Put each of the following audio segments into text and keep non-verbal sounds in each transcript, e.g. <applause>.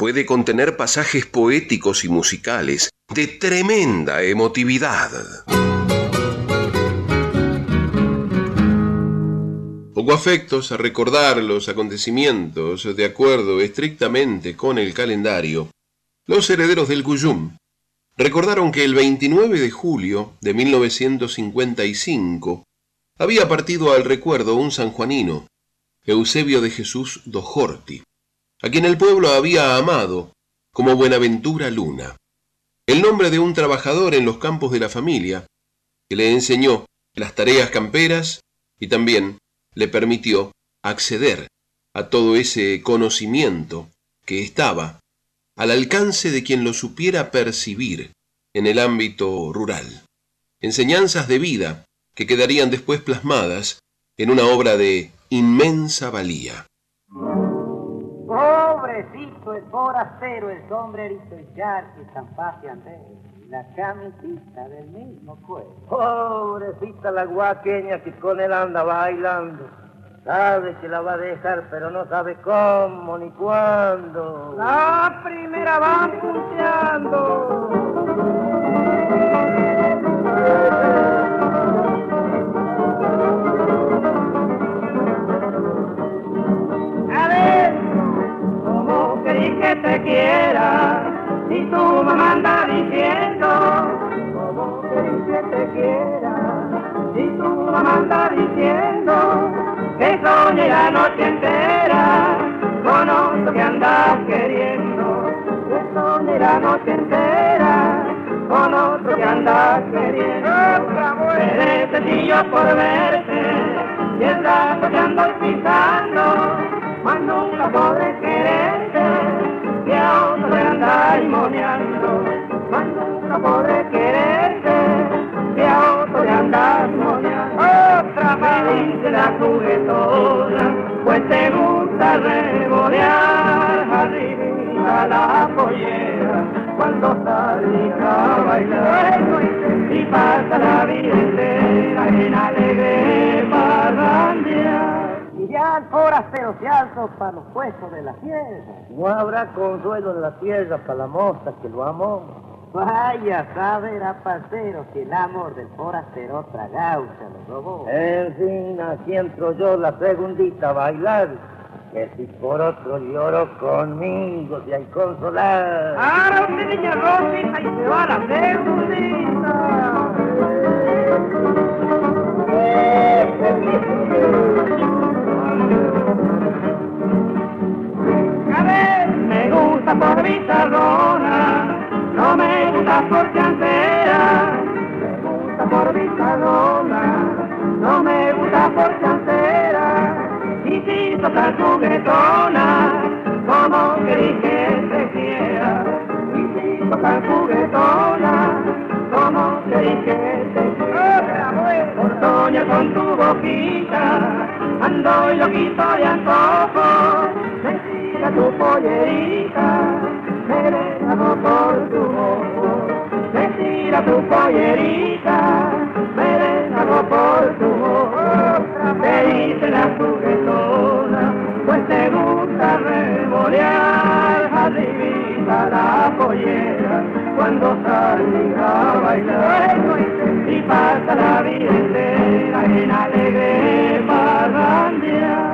puede contener pasajes poéticos y musicales de tremenda emotividad. Pongo afectos a recordar los acontecimientos de acuerdo estrictamente con el calendario. Los herederos del Cuyum recordaron que el 29 de julio de 1955 había partido al recuerdo un sanjuanino, Eusebio de Jesús Dojorti, a quien el pueblo había amado como Buenaventura Luna, el nombre de un trabajador en los campos de la familia, que le enseñó las tareas camperas y también le permitió acceder a todo ese conocimiento que estaba al alcance de quien lo supiera percibir en el ámbito rural. Enseñanzas de vida que quedarían después plasmadas en una obra de inmensa valía. Pobrecito el forastero, el sombrerito, el charque, San la camisita del mismo cuerpo. Pobrecita la guaqueña que con él anda bailando. Sabe que la va a dejar, pero no sabe cómo ni cuándo. La primera va punteando. Que te quiera? Si tu mamá anda diciendo, como que te quiera. Si tu mamá anda diciendo, que soñé la noche entera, con otro que andas queriendo. Que soñé la noche entera, con otro que andas queriendo. Me yo por verte, y el rato que ando pisando, más nunca podré quererte andáis más nunca podré quererte, que a otro le andáis moneando. Otra dice la juguetona, pues te gusta revolear. Arriba la pollera, cuando salís a bailar, y pasa la vida entera en alegre parrandear ya el forastero se alzo para los puestos de la tierra. No habrá consuelo en la tierra para la moza que lo amó. Vaya saber a parcero que el amor del forastero otra gaucha lo robó. En fin, así entro yo la segundita a bailar. Que si por otro lloro conmigo si hay consolar. Ahora usted niña Rosita y se va a la segundita. Gusta por bizarrona, no me gusta por chancera. Me gusta por no me gusta por chancera. Y si toca juguetona, como que se quiera. Y si toca juguetona, como querís que se quiera. Por con tu boquita, ando y lo quito de antojo tu pollerita, me dejo por tu ojo. Me tira tu pollerita, me dejo por tu ojo. Te dice la juguetona, pues te gusta revolear arribita la pollera cuando salís a bailar y pasa la vida entera en alegre parrandear.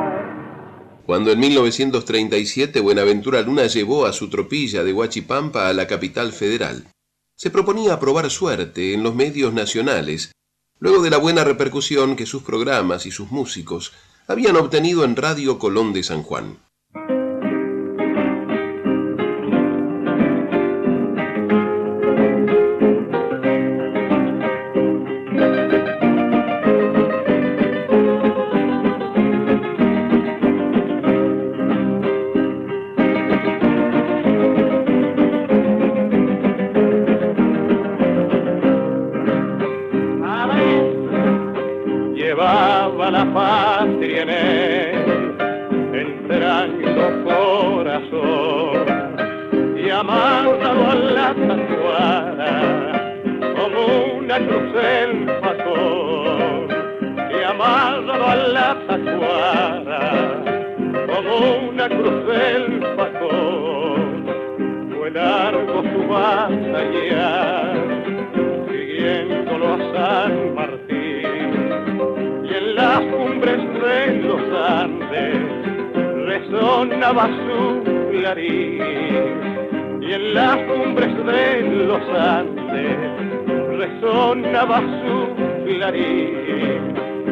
Cuando en 1937 Buenaventura Luna llevó a su tropilla de Huachipampa a la capital federal, se proponía probar suerte en los medios nacionales, luego de la buena repercusión que sus programas y sus músicos habían obtenido en Radio Colón de San Juan.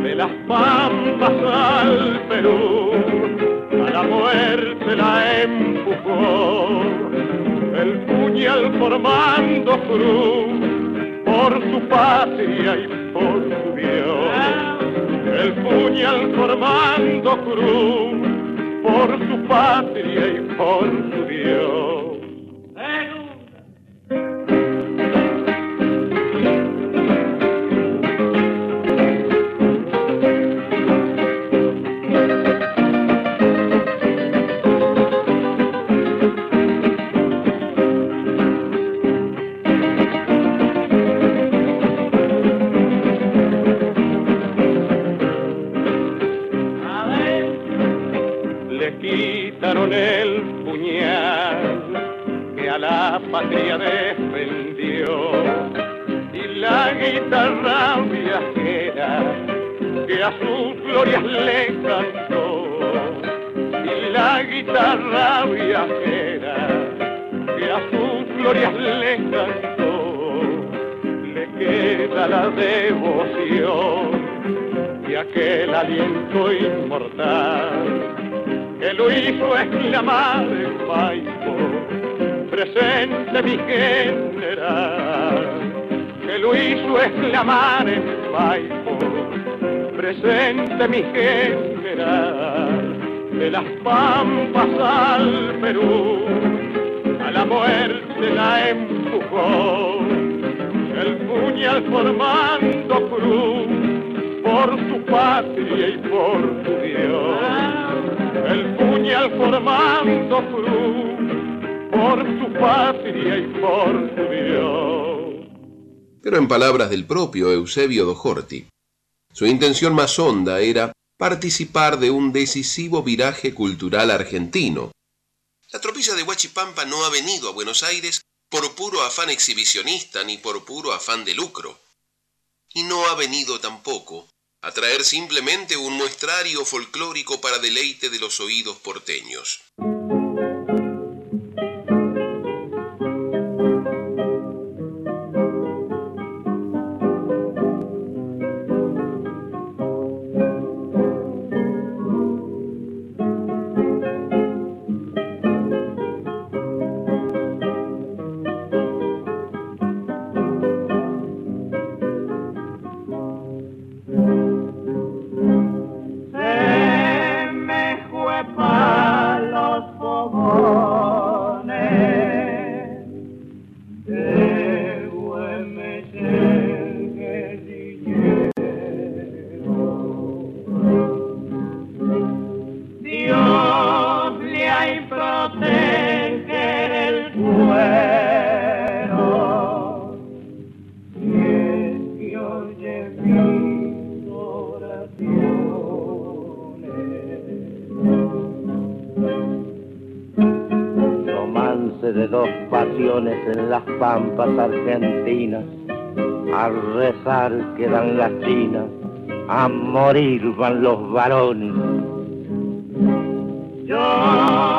De las pampas al Perú la empujó, el puñal formando cruz, por su patria y por su Dios, el puñal formando cruz por su patria y por su Dios. Pero en palabras del propio Eusebio Dojorti, su intención más honda era participar de un decisivo viraje cultural argentino. La tropilla de Huachipampa no ha venido a Buenos Aires por puro afán exhibicionista ni por puro afán de lucro. Y no ha venido tampoco a traer simplemente un muestrario folclórico para deleite de los oídos porteños. A morir van los varones. Yo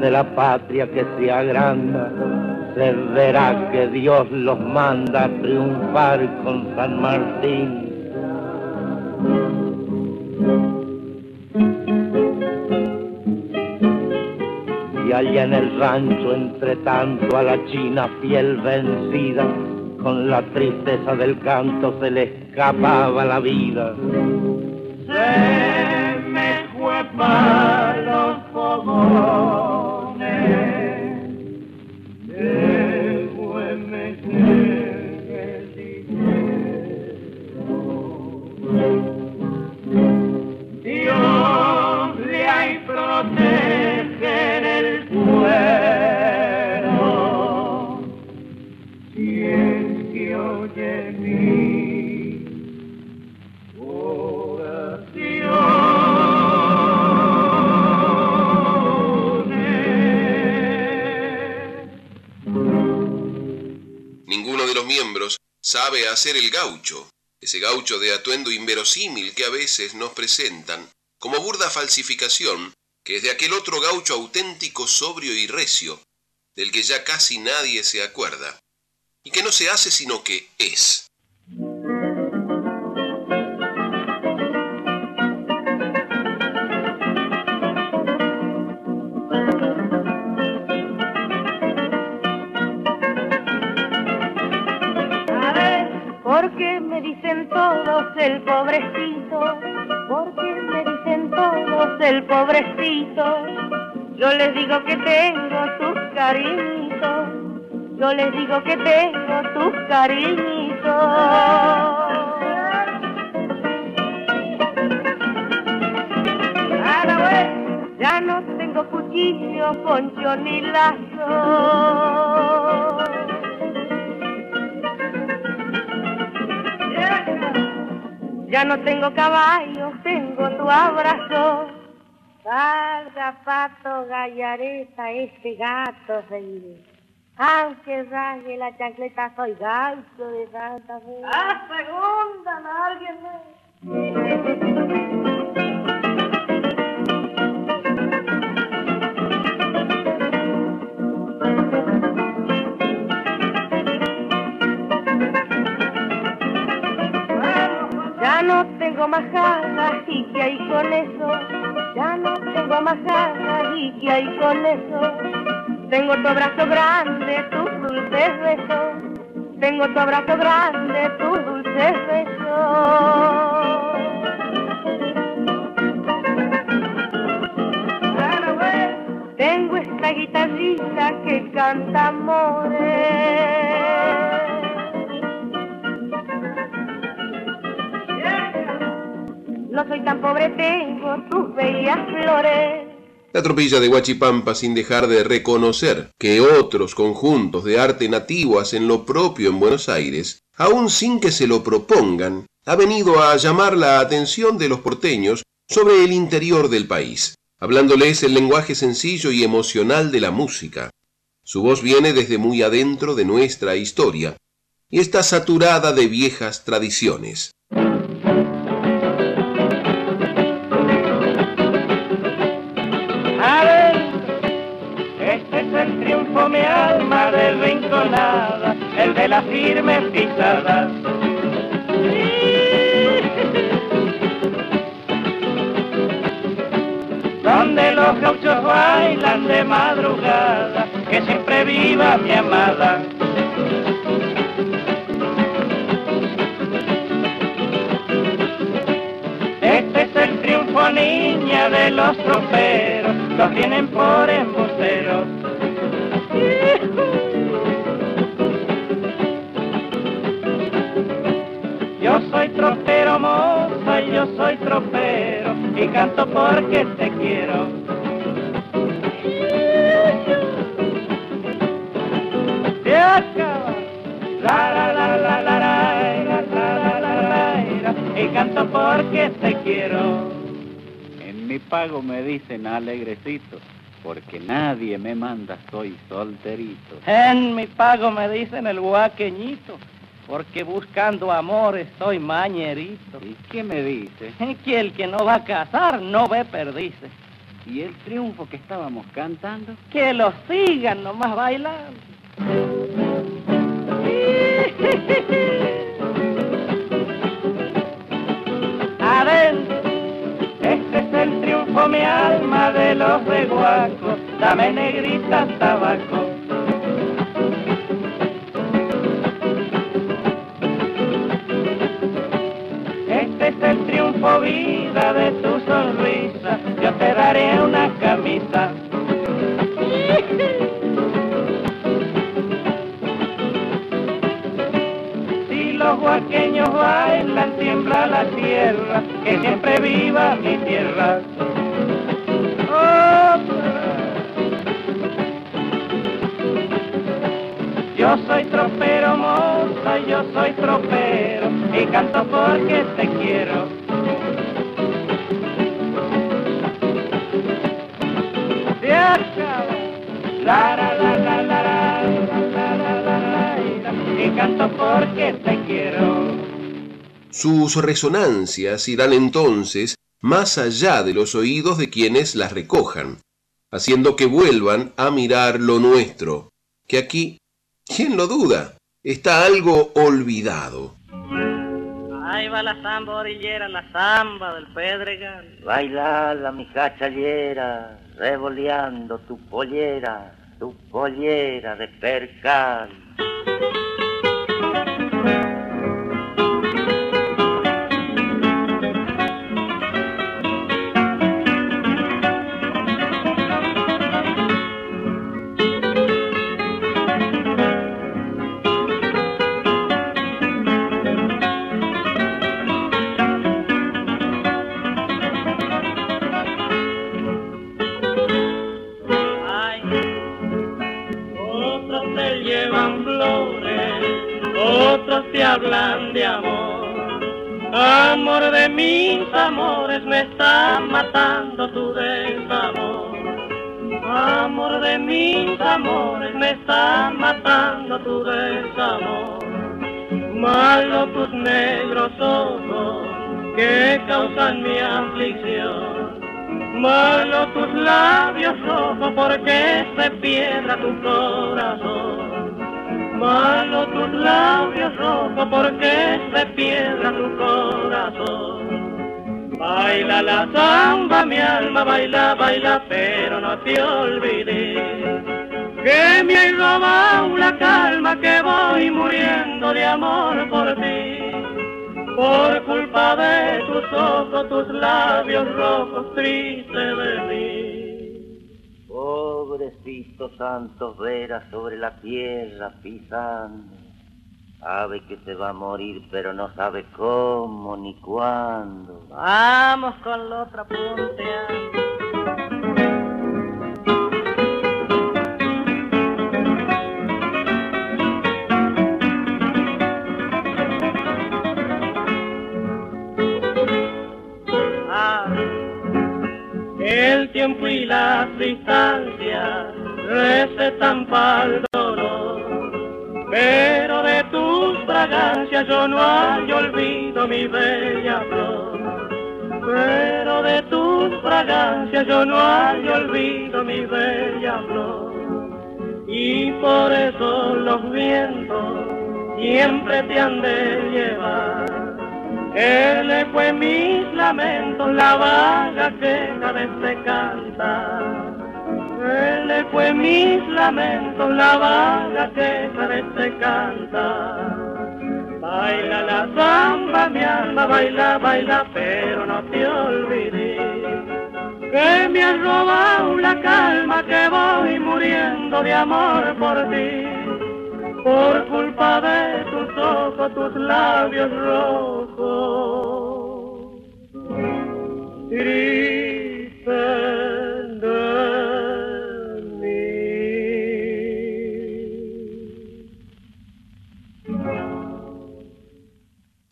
de la patria que se agranda, se verá que Dios los manda a triunfar con San Martín. Y allá en el rancho, entre tanto, a la china fiel vencida, con la tristeza del canto se le escapaba la vida. Se me fue para los fogones. Sabe hacer el gaucho, ese gaucho de atuendo inverosímil que a veces nos presentan como burda falsificación, que es de aquel otro gaucho auténtico, sobrio y recio, del que ya casi nadie se acuerda, y que no se hace sino que es. El pobrecito, porque me dicen todos el pobrecito. Yo les digo que tengo tus cariñitos, yo les digo que tengo tus cariñitos. Ya no tengo cuchillo, poncho ni lazo. Ya no tengo caballos, tengo tu abrazo. Salga, pato, gallareta, este gato reiré. Aunque raje la chancleta, soy gaucho de Santa Fe. ¡Ah, segunda, alguien Ya no tengo ganas y que hay con eso. Ya no tengo ganas y que hay con eso. Tengo tu abrazo grande, tus dulces besos. Tengo tu abrazo grande, tus dulces besos. Tengo esta guitarrita que canta amores. Soy tan pobre, tengo flores. La tropilla de Huachipampa, sin dejar de reconocer que otros conjuntos de arte nativo hacen lo propio en Buenos Aires, aún sin que se lo propongan, ha venido a llamar la atención de los porteños sobre el interior del país, hablándoles el lenguaje sencillo y emocional de la música. Su voz viene desde muy adentro de nuestra historia y está saturada de viejas tradiciones. Mi alma desrinconada, el de las firmes pisadas. Donde los gauchos bailan de madrugada, que siempre viva mi amada. Este es el triunfo, niña, de los troperos, los tienen por embusteros soy tropero, moza, yo soy tropero, y canto porque te quiero. Se acaba, la la la la la la la la la y canto porque te quiero. En mi pago me dicen alegrecito porque nadie me manda, soy solterito. En mi pago me dicen el guaqueñito, porque buscando amor estoy mañerito. ¿Y qué me dice? Que el que no va a casar no ve perdice. ¿Y el triunfo que estábamos cantando? Que lo sigan nomás bailando. <laughs> Adentro, este es el triunfo, mi alma de los reguacos, dame negrita tabaco. El triunfo, vida de tu sonrisa, yo te daré una camisa. Si los huaqueños bailan, tiembla la tierra, que siempre viva mi tierra. Yo soy tropero, moza, yo soy tropero, y canto porque te quiero. Canto porque te quiero. Sus resonancias irán entonces más allá de los oídos de quienes las recojan, haciendo que vuelvan a mirar lo nuestro, que aquí, ¿quién lo duda? Está algo olvidado. Ahí va la samba orillera, la samba del Pedregal. Baila la mi cachallera, revoleando tu pollera, tu pollera de percal. Amores, me está matando tu desamor. Amor de mis amores, me está matando tu desamor. Malo tus negros ojos que causan mi aflicción. Malo tus labios rojos porque se piedra tu corazón. Malo tus labios rojos porque se piedra tu corazón. Baila la samba, mi alma, baila, baila, pero no te olvides que me hay robado la calma que voy muriendo de amor por ti. Por culpa de tus ojos, tus labios rojos, triste de mí. Pobrecito Santos Vera sobre la tierra pisando. Sabe que se va a morir, pero no sabe cómo ni cuándo. Vamos con la otra punta. Ah, el tiempo y las distancias recetan para el dolor, yo no hay olvido mi bella flor. Pero de tus fragancias yo no hay olvido mi bella flor. Y por eso los vientos siempre te han de llevar. Él fue mis lamentos, la vaga queja de este cantar. Él fue mis lamentos, la vaga queja de este cantar. Baila la samba, mi alma, baila, baila, pero no te olvides que me has robado la calma que voy muriendo de amor por ti. Por culpa de tus ojos, tus labios rojos. Triste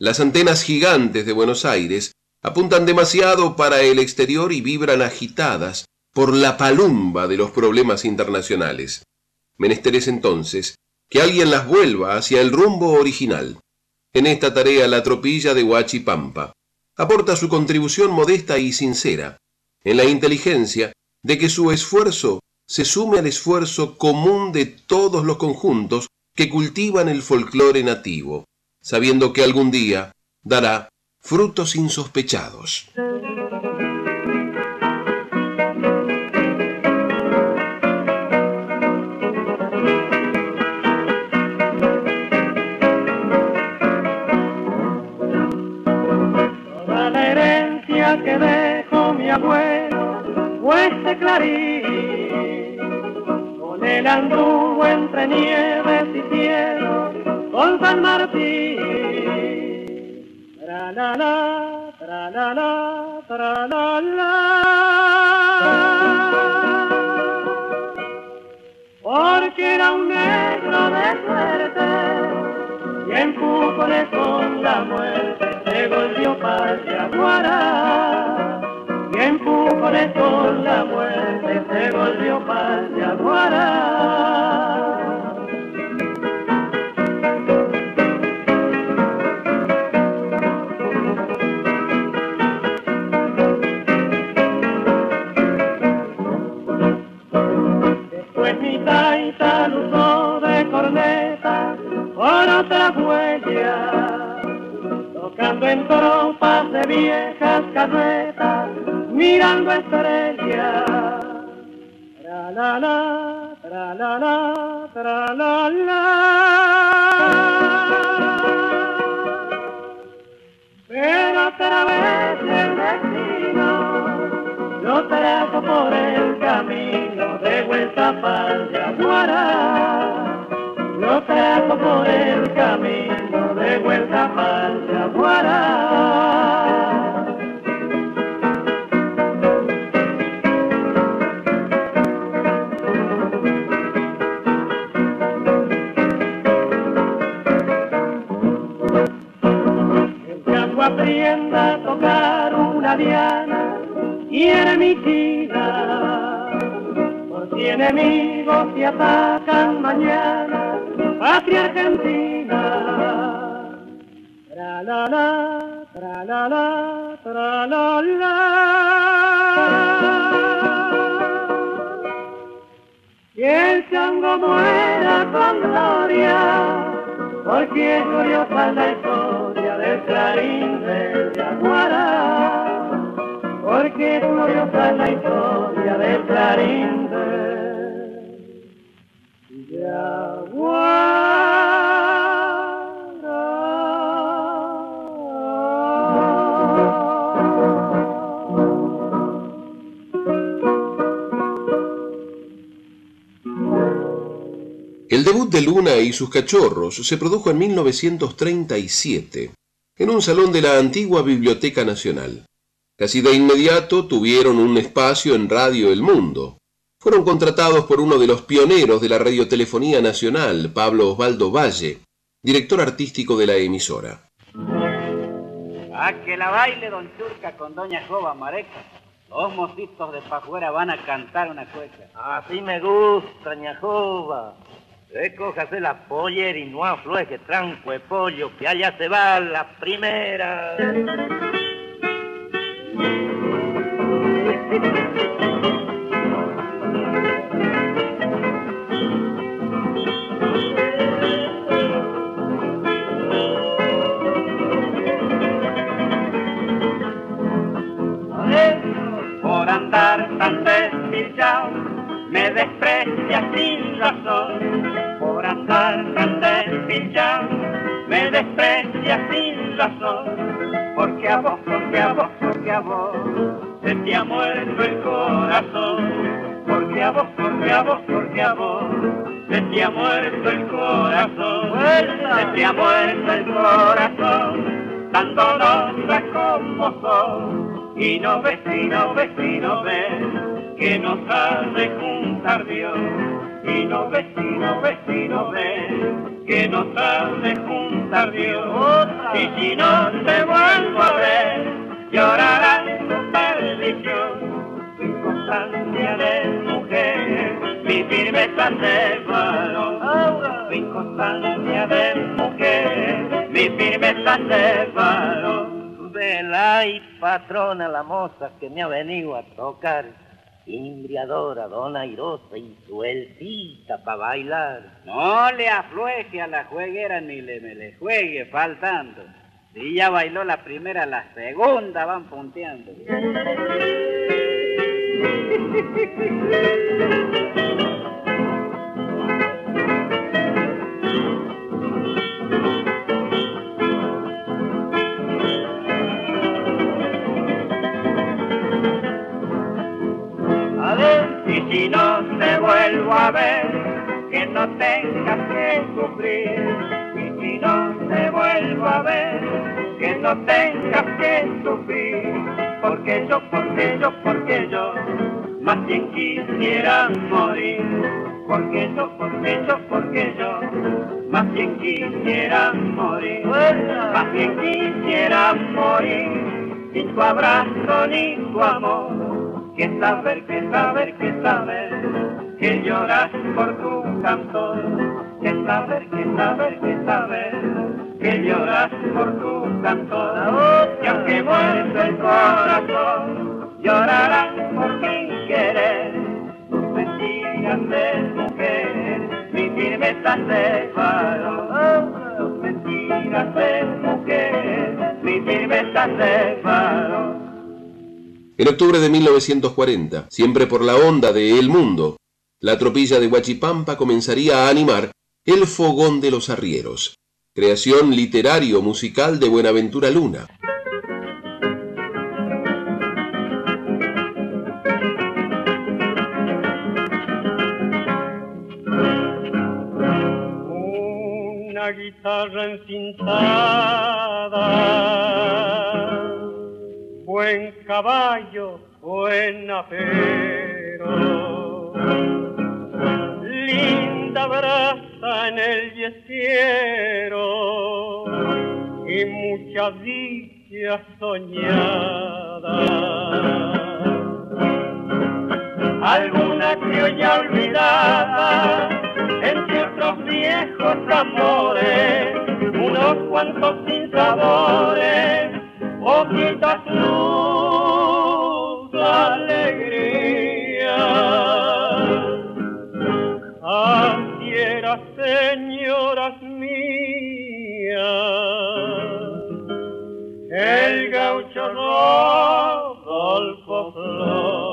Las antenas gigantes de Buenos Aires apuntan demasiado para el exterior y vibran agitadas por la palumba de los problemas internacionales. Menester es entonces que alguien las vuelva hacia el rumbo original. En esta tarea la tropilla de Huachipampa aporta su contribución modesta y sincera, en la inteligencia de que su esfuerzo se sume al esfuerzo común de todos los conjuntos que cultivan el folclore nativo, sabiendo que algún día dará frutos insospechados. Toda la herencia que dejó mi abuelo fue este clarín. Con él anduvo entre nieves y cielos con San Martín. Tra la la, tra la la, tra la la. Porque era un negro de suerte y en con la muerte se volvió patria guará. Y en con la muerte se volvió patria guará. Por otra huella, tocando en tropas de viejas carretas, mirando estrellas. Tra la la, tra la la, tra la la. Pero otra vez el destino lo trajo por el camino de vuelta para Yaguará. Trajo por el camino de vuelta para Yaguará. El Yagu aprienda a tocar una diana y eremitina. Por si enemigos se atacan mañana, patria argentina. Tra la la, tra la la, tra la la. Y el chango muera con gloria, porque es gloriosa la historia del clarín del Yaguará porque es gloriosa la historia del clarín de El debut de Luna y sus cachorros se produjo en 1937 en un salón de la antigua Biblioteca Nacional. Casi de inmediato tuvieron un espacio en Radio El Mundo. Fueron contratados por uno de los pioneros de la radiotelefonía nacional, Pablo Osvaldo Valle, director artístico de la emisora. A que la baile Don Churca con Doña Jova Mareca. Los mocitos de Pajuera van a cantar una cueca. Así me gusta, ñajova. Recójase la pollera y no afloje tranco de pollo, que allá se va la primera. Andar tan despilchado, me desprecia sin razón. Por andar tan despilchado, me desprecia sin razón. Porque a vos, porque a vos, porque a vos, se te ha muerto el corazón. Porque a vos, porque a vos, porque a vos, se te ha muerto el corazón. Se te ha muerto el corazón, tan dolorosa como sos. Y no ves, y no ves, y no ves, que nos ha juntar Dios. Y no ves, y no ves, y no ves, que nos ha juntar Dios. Y si no te vuelvo a ver, llorarás tu perdición. Inconstancia de mujer, mi firmeza de varón. Tu inconstancia de mujer, mi firmeza de varón. Vela y patrona la moza que me ha venido a tocar. Imbriadora, dona airosa y sueltita para bailar. No le aflueje a la jueguera ni le, me le juegue faltando. Si ya bailó la primera, la segunda van punteando. <laughs> y si no te vuelvo a ver, que no tengas que sufrir. Y si no te vuelvo a ver, que no tengas que sufrir. Porque yo, porque yo, porque yo, más bien quisiera morir. Porque yo, porque yo, porque yo, más bien quisiera morir. Más bien quisiera morir, sin tu abrazo ni tu amor que saber, que saber, que saber, que lloras por tu cantor, que saber, que saber, que saber, que lloras por tu cantor, y aunque muerto el corazón, llorarán por mi querer, tus mentiras de mujer, mi firmeza de varón, tus mentiras de mujer, mi firmeza de varón. En octubre de 1940, siempre por la onda de El Mundo, la tropilla de Huachipampa comenzaría a animar El Fogón de los Arrieros, creación literario-musical de Buenaventura Luna. Una guitarra encintada buen caballo, buen apero. Linda brasa en el yesiero y mucha dicha soñada. Alguna criolla olvidada entre otros viejos amores, unos cuantos sin sabores poquita luz, alegría. Así era, señoras mías, el gaucho Rodolfo Flores.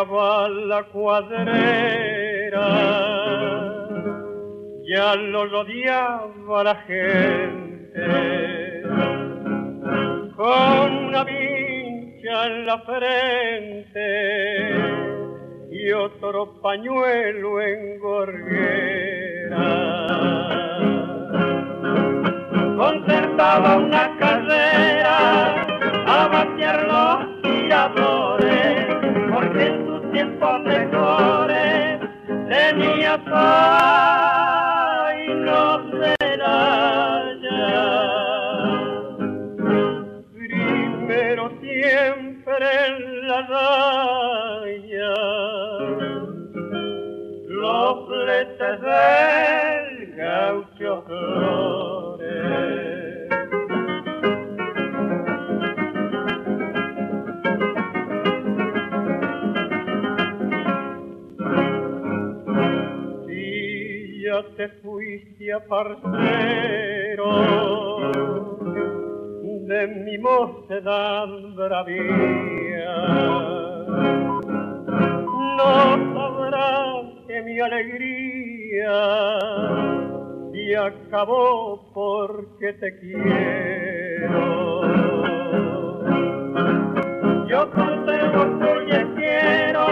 Llegaba la cuadrera, ya lo rodeaba la gente, con una vincha en la frente y otro pañuelo en gorguera. Concertaba una carrera a vaciar los tiradores tiempos mejores tenía paz y no ya. Primero siempre en la raya, los fletes del gaucho Flores. Fuiste a parcero de mi mocedad bravía. No sabrás que mi alegría se acabó porque te quiero. Yo conservo tu quiero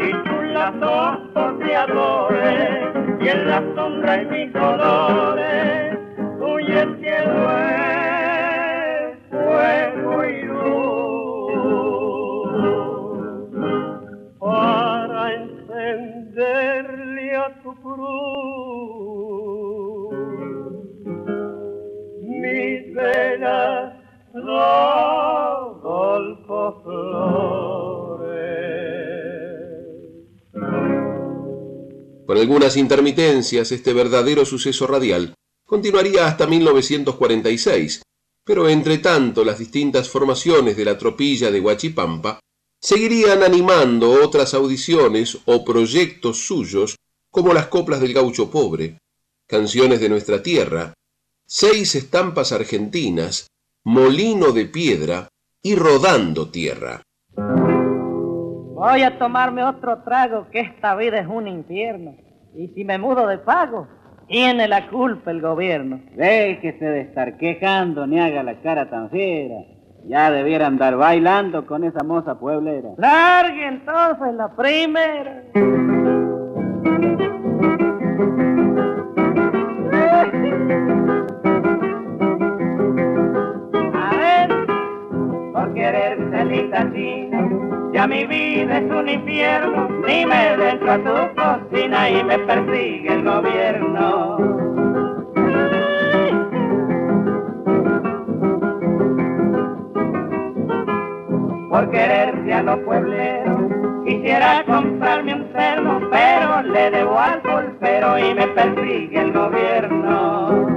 y tú las dos poteadores y en la sombra y mis colores, huye el cielo algunas intermitencias, este verdadero suceso radial continuaría hasta 1946, pero entre tanto las distintas formaciones de la tropilla de Huachipampa seguirían animando otras audiciones o proyectos suyos como las coplas del gaucho pobre, canciones de nuestra tierra, seis estampas argentinas, molino de piedra y rodando tierra. Voy a tomarme otro trago, que esta vida es un infierno. Y si me mudo de pago, tiene la culpa el gobierno. Déjese de estar quejando ni haga la cara tan fiera. Ya debiera andar bailando con esa moza pueblera. Largue entonces la primera. Querer salir así, ya mi vida es un infierno, ni me dentro a tu cocina y me persigue el gobierno. Por quererte a los puebleros, quisiera comprarme un cerdo, pero le debo al pulpero y me persigue el gobierno.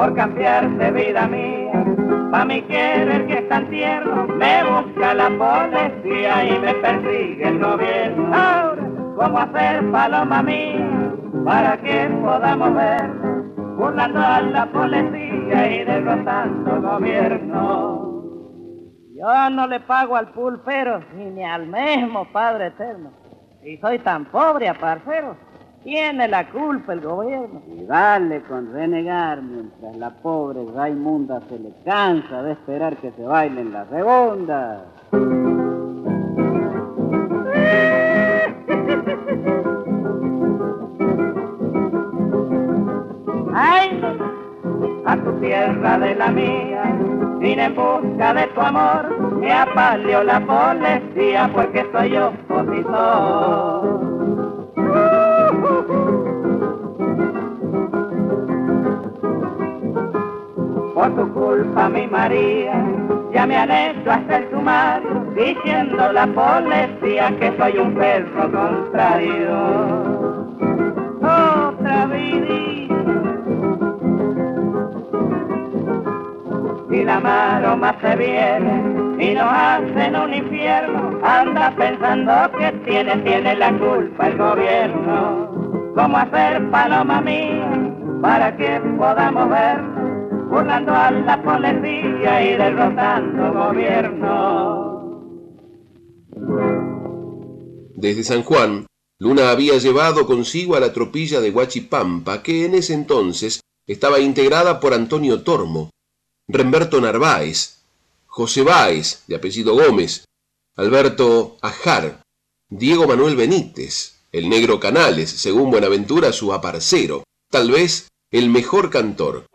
Por cambiar de vida mía. Pa' mi querer que es tan tierno, me busca la policía y me persigue el gobierno. Ahora, ¿cómo hacer paloma mía para que podamos ver? Burlando a la policía y derrotando al gobierno. Yo no le pago al pulpero ni al mismo Padre Eterno. Y soy tan pobre, parcero. Tiene la culpa el gobierno. Y dale con renegar mientras la pobre Raimunda se le cansa de esperar que se bailen la segunda. <laughs> Ay, a tu tierra de la mía, vine en busca de tu amor, me apaleó la policía porque soy opositor. Por tu culpa, mi María, ya me han hecho hasta el sumario, diciendo la policía que soy un perro contrario. Otra vidita. Si la maroma se viene y nos hacen un infierno, anda pensando que tiene, tiene la culpa el gobierno. ¿Cómo hacer paloma mía para que podamos ver? Burlando a la y derrotando gobierno. Desde San Juan, Luna había llevado consigo a la tropilla de Huachipampa, que en ese entonces estaba integrada por Antonio Tormo, Remberto Narváez, José Báez, de apellido Gómez, Alberto Ajar, Diego Manuel Benítez, el negro Canales, según Buenaventura su aparcero, tal vez el mejor cantor.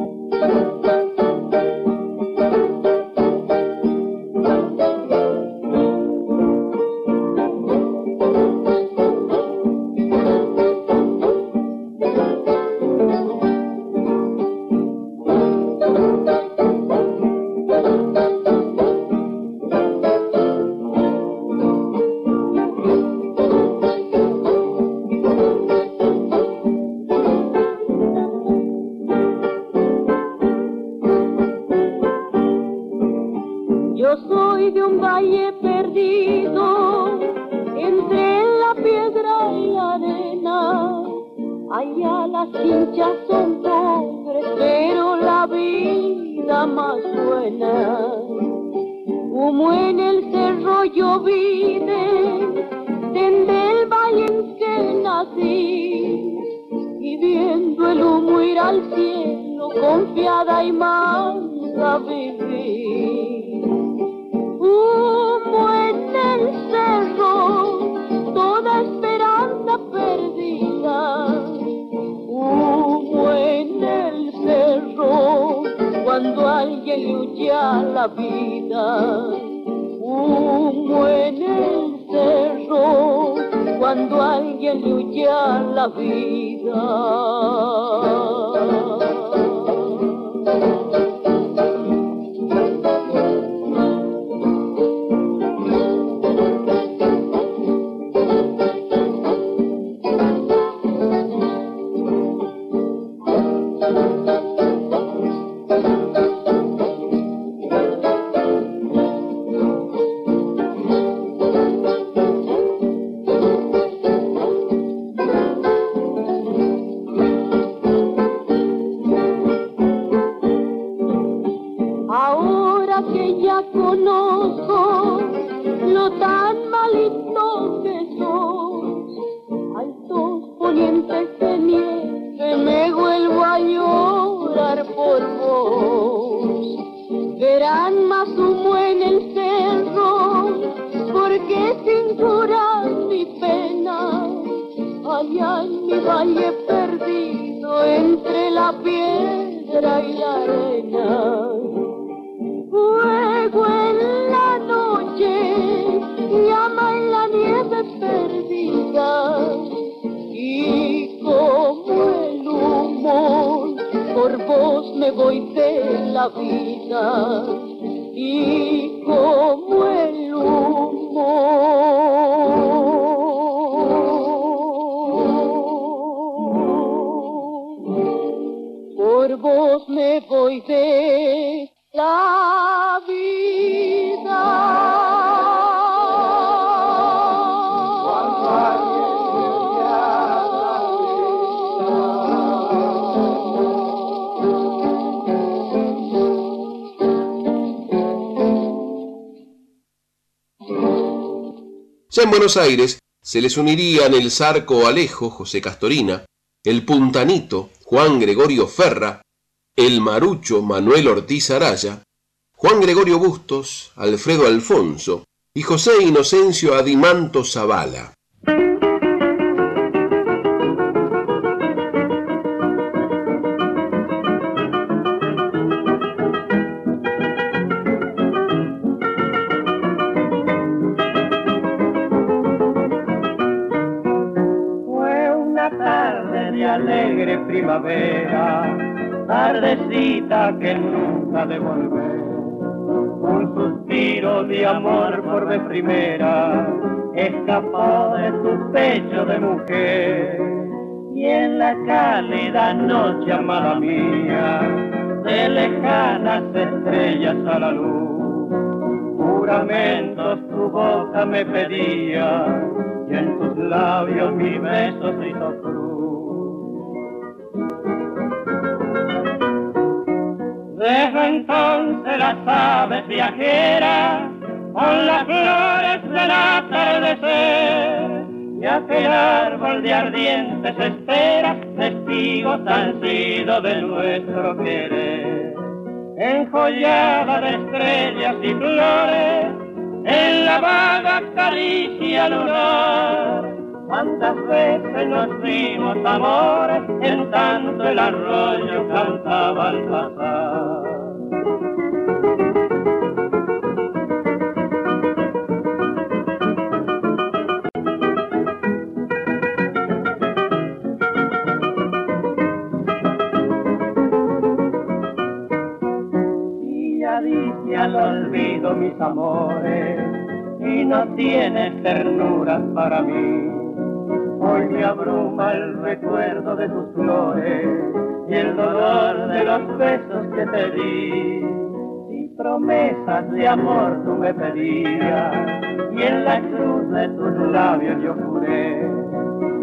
Aires se les unirían el Zarco Alejo, José Castorina, el Puntanito, Juan Gregorio Ferra, el Marucho Manuel Ortiz Araya, Juan Gregorio Bustos, Alfredo Alfonso y José Inocencio Adimanto Zavala. Tardecita que nunca devolver. Un suspiro de amor por vez primera, escapó de tu pecho de mujer. Y en la cálida noche, amada mía, de lejanas estrellas a la luz, juramentos tu boca me pedía, y en tus labios mi beso se hizo Desde entonces las aves viajeras con las flores del atardecer y aquel árbol de ardientes esperas testigos han sido de nuestro querer. Enjollada de estrellas y flores en la vaga caricia lunar Cuántas veces nos dimos amores, en tanto el arroyo cantaba al pasar. Amores, y no tienes ternuras para mí Hoy me abruma el recuerdo de tus flores y el dolor de los besos que te di. Y promesas de amor tú me pedías y en la cruz de tus labios yo juré.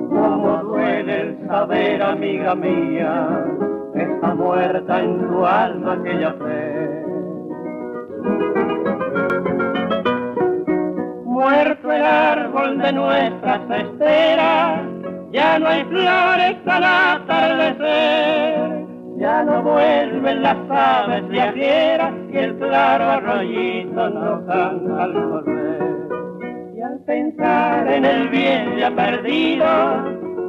Cómo duele el saber, amiga mía, está muerta en tu alma aquella fe. Muerto el árbol de nuestras esteras, ya no hay flores al atardecer, ya no vuelven las aves viajeras y el claro arroyito no canta al volver. Y al pensar en el bien ya perdido,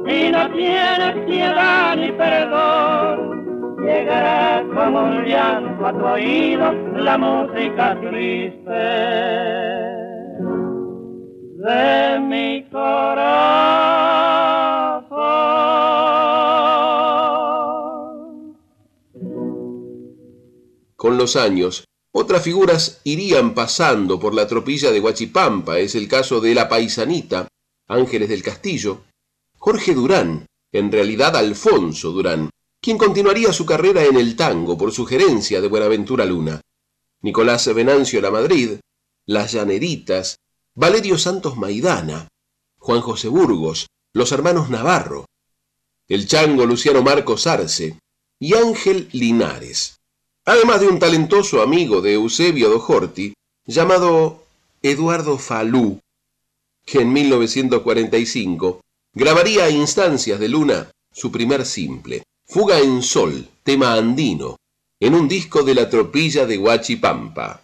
y no tienes piedad ni perdón, llegará como un llanto a tu oído la música triste de mi corazón. Con los años, otras figuras irían pasando por la tropilla de Huachipampa. Es el caso de La Paisanita, Ángeles del Castillo, Jorge Durán, en realidad Alfonso Durán, quien continuaría su carrera en el tango por sugerencia de Buenaventura Luna. Nicolás Venancio La Madrid, Las Llaneritas, Valerio Santos Maidana, Juan José Burgos, los hermanos Navarro, el chango Luciano Marcos Arce y Ángel Linares, además de un talentoso amigo de Eusebio Dojorti llamado Eduardo Falú, que en 1945 grabaría a instancias de Luna su primer simple, Fuga en Sol, tema andino, en un disco de la tropilla de Huachipampa.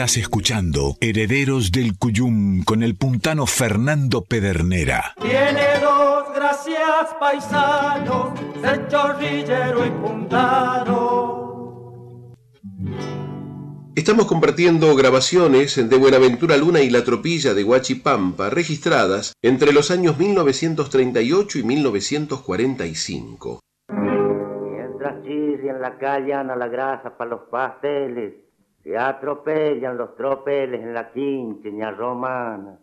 Estás escuchando Herederos del Cuyum con el puntano Fernando Pedernera. Tiene dos gracias paisanos, ser chorrillero y puntano. Estamos compartiendo grabaciones de Buenaventura Luna y La Tropilla de Huachipampa registradas entre los años 1938 y 1945. Mientras chirrian la calle a la grasa para los pasteles se atropellan los tropeles en la quinceña romana.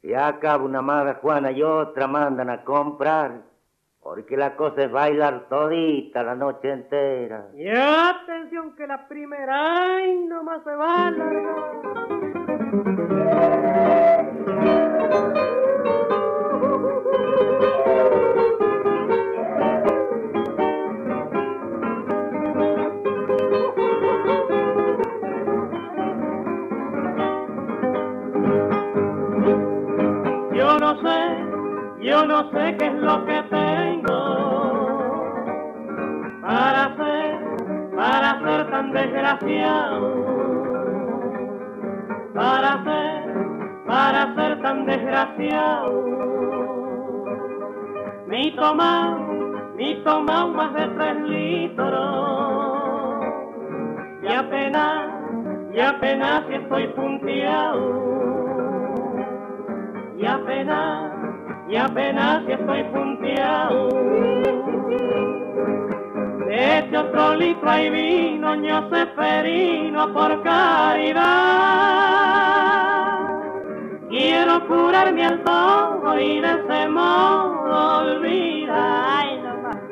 Se acaba una madre Juana y otra mandan a comprar. Porque la cosa es bailar todita la noche entera. Y atención que la primera y nomás se va. Yo no sé qué es lo que tengo para ser, para ser tan desgraciado, para ser, para ser tan desgraciado. Mi toma, mi toma más de tres litros y apenas, y apenas estoy punteado y apenas y apenas que estoy punteado. De este otro litro hay vino, ño seferino por caridad. Quiero curarme al todo y de ese modo olvidar.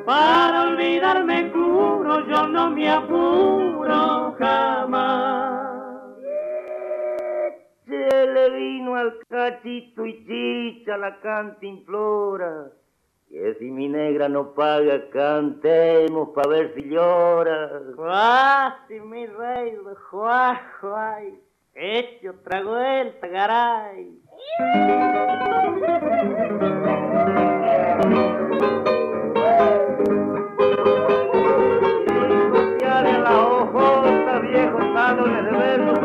Para olvidarme curo, yo no me apuro jamás vino al cachito y chicha la cantinflora. Que si mi negra no paga, cantemos pa' ver si llora. Cuasi mi rey, juá, juay, hecho trago el tagaray. la ojota, viejo, de ver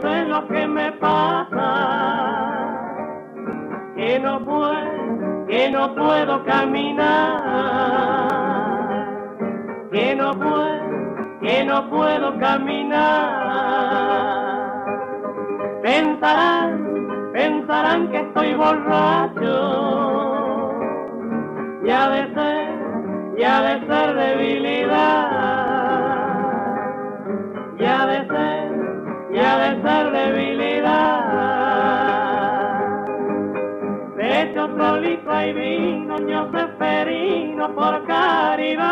sé lo que me pasa, que no puedo, que no puedo caminar, que no puedo, que no puedo caminar. Pensarán, pensarán que estoy borracho, y ha de ser, y ha de ser debilidad. ser debilidad. Pecho prolijo hay vino, yo preferino por caridad.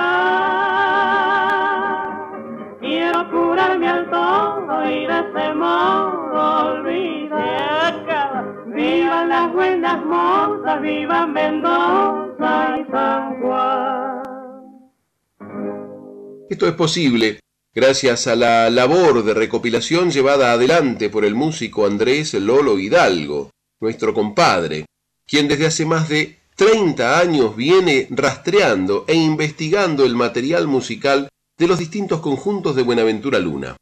Quiero curarme al todo y de ese modo olvidar. Vivan las buenas mozas, vivan Mendoza y San Juan. Esto es posible gracias a la labor de recopilación llevada adelante por el músico Andrés Lolo Hidalgo, nuestro compadre, quien desde hace más de 30 años viene rastreando e investigando el material musical de los distintos conjuntos de Buenaventura Luna.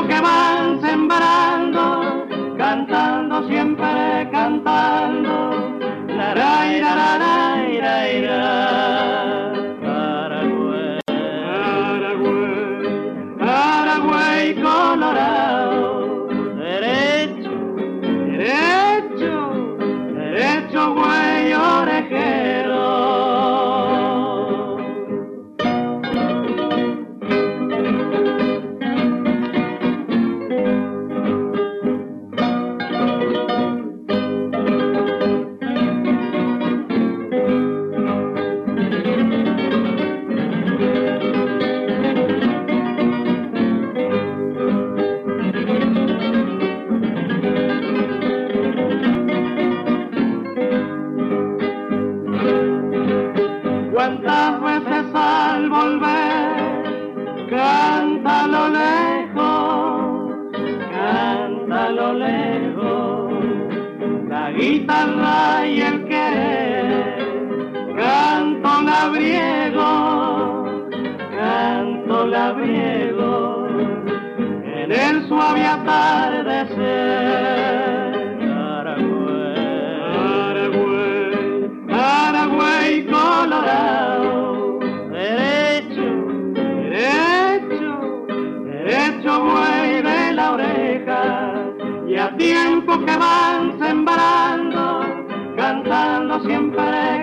que van sembrando, cantando siempre cantando. Naray, naray, naray, que van sembrando, cantando siempre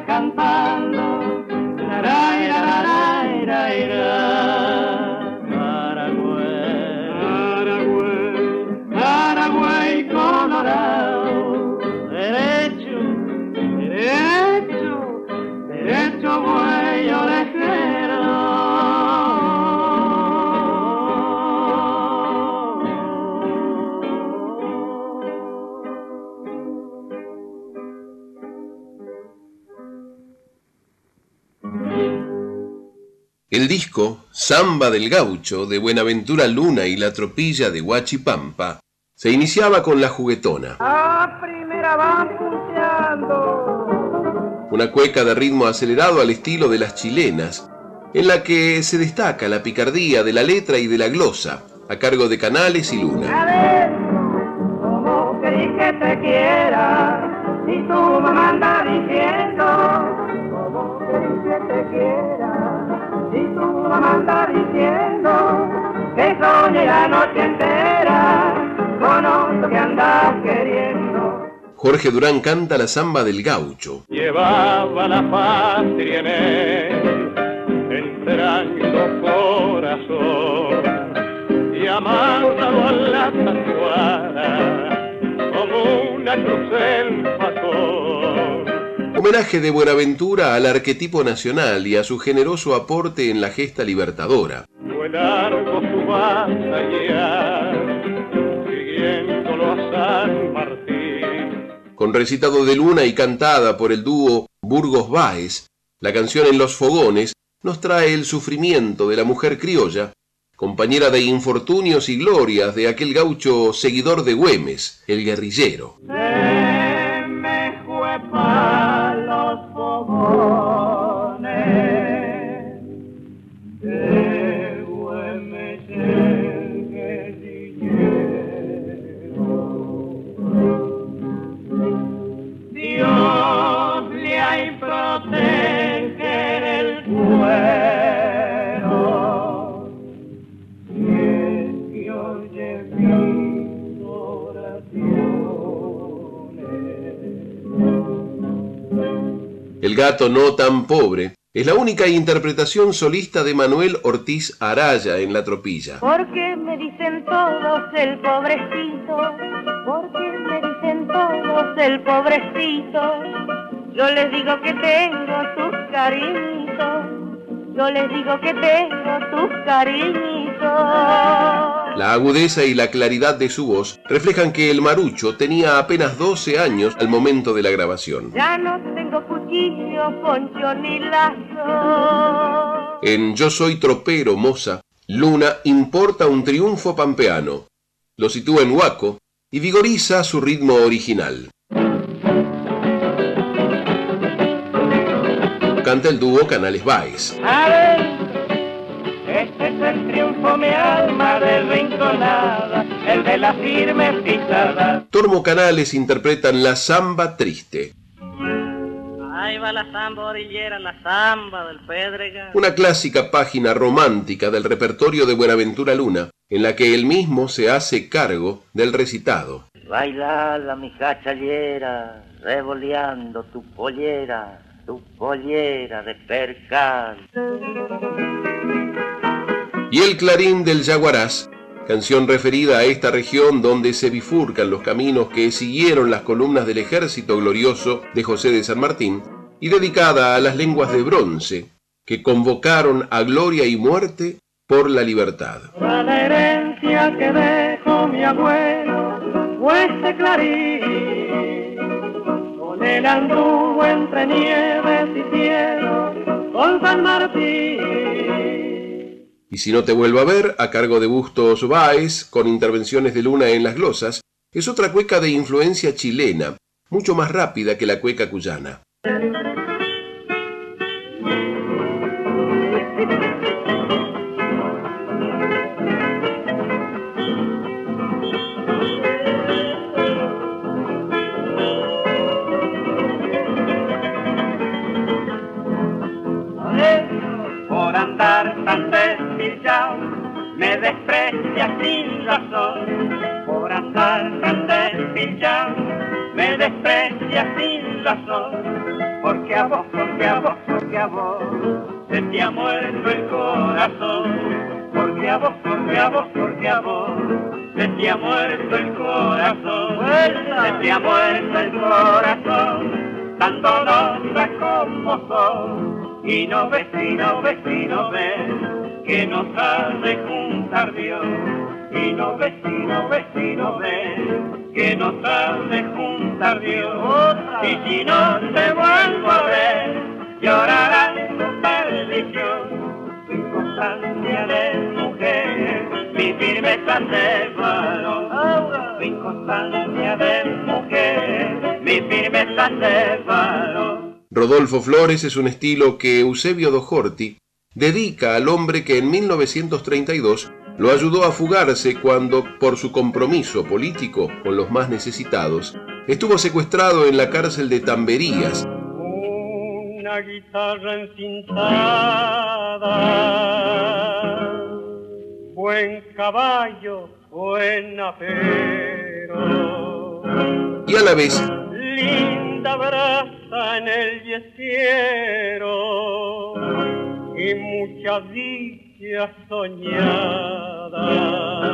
El disco Samba del Gaucho de Buenaventura Luna y la tropilla de Huachipampa se iniciaba con la juguetona. primera van Una cueca de ritmo acelerado al estilo de las chilenas, en la que se destaca la picardía de la letra y de la glosa, a cargo de Canales y Luna. que te quiera, si tú me mandas diciendo, como que te quiera. Si tu mamá anda diciendo que soñé la noche entera con otro que andas queriendo. Jorge Durán canta la samba del gaucho. Llevaba la patria en él, entrando corazón y amarrado a la tatuada como una cruz Homenaje de Buenaventura al arquetipo nacional y a su generoso aporte en la gesta libertadora. Con recitado de Luna y cantada por el dúo Burgos Báez, la canción En los Fogones nos trae el sufrimiento de la mujer criolla, compañera de infortunios y glorias de aquel gaucho seguidor de Güemes, el guerrillero. Gato no tan pobre es la única interpretación solista de Manuel Ortiz Araya en La Tropilla. Porque me dicen todos el pobrecito, porque me dicen todos el pobrecito. Yo les digo que tengo sus cariñitos, yo les digo que tengo sus cariñitos. La agudeza y la claridad de su voz reflejan que el marucho tenía apenas 12 años al momento de la grabación. Ya no tengo cuchillo, ni lazo. En Yo soy tropero, moza, Luna importa un triunfo pampeano, lo sitúa en Huaco y vigoriza su ritmo original. Canta el dúo Canales Baez. Adentro, este es el triunfo, mi alma desrinconada, el de la firme pisada. Tormo Canales interpretan la samba triste, Ahí va la samba orillera, la samba del Pedregal. una clásica página romántica del repertorio de Buenaventura Luna, en la que él mismo se hace cargo del recitado. Baila la mija chayera, revoleando tu pollera, tu pollera de percal. Y el clarín del Yaguarás, canción referida a esta región donde se bifurcan los caminos que siguieron las columnas del ejército glorioso de José de San Martín, y dedicada a las lenguas de bronce, que convocaron a gloria y muerte por la libertad. La herencia que dejó mi abuelo fue ese clarín. Con él anduvo entre nieves y cielos, con San Martín. Y si no te vuelvo a ver, a cargo de Bustos Báez, con intervenciones de Luna en las glosas, es otra cueca de influencia chilena, mucho más rápida que la cueca cuyana. Desprecia sin razón. Por andar tan despilchado, me desprecia sin razón. Porque a vos, porque a vos, porque a vos, se te ha muerto el corazón. Porque a vos, porque a vos, porque a vos, se te ha muerto el corazón. Se te ha muerto el corazón, tan dolorosa como sos. Y no ves, y no ves, y no ves, que nos ha de juntar Dios. Y no ves, y no ves, y no ves, que nos ha de juntar Dios. Y si no te vuelvo a ver, llorarás tu perdición. Tu inconstancia de mujer, mi firmeza de varón. Tu inconstancia de mujer, mi firmeza de varón. Rodolfo Flores es un estilo que Eusebio Dojorti dedica al hombre que en 1932 lo ayudó a fugarse cuando, por su compromiso político con los más necesitados, estuvo secuestrado en la cárcel de Tamberías. Una guitarra encintada, buen caballo, buen apero. Y a la vez linda brasa en el yesiero y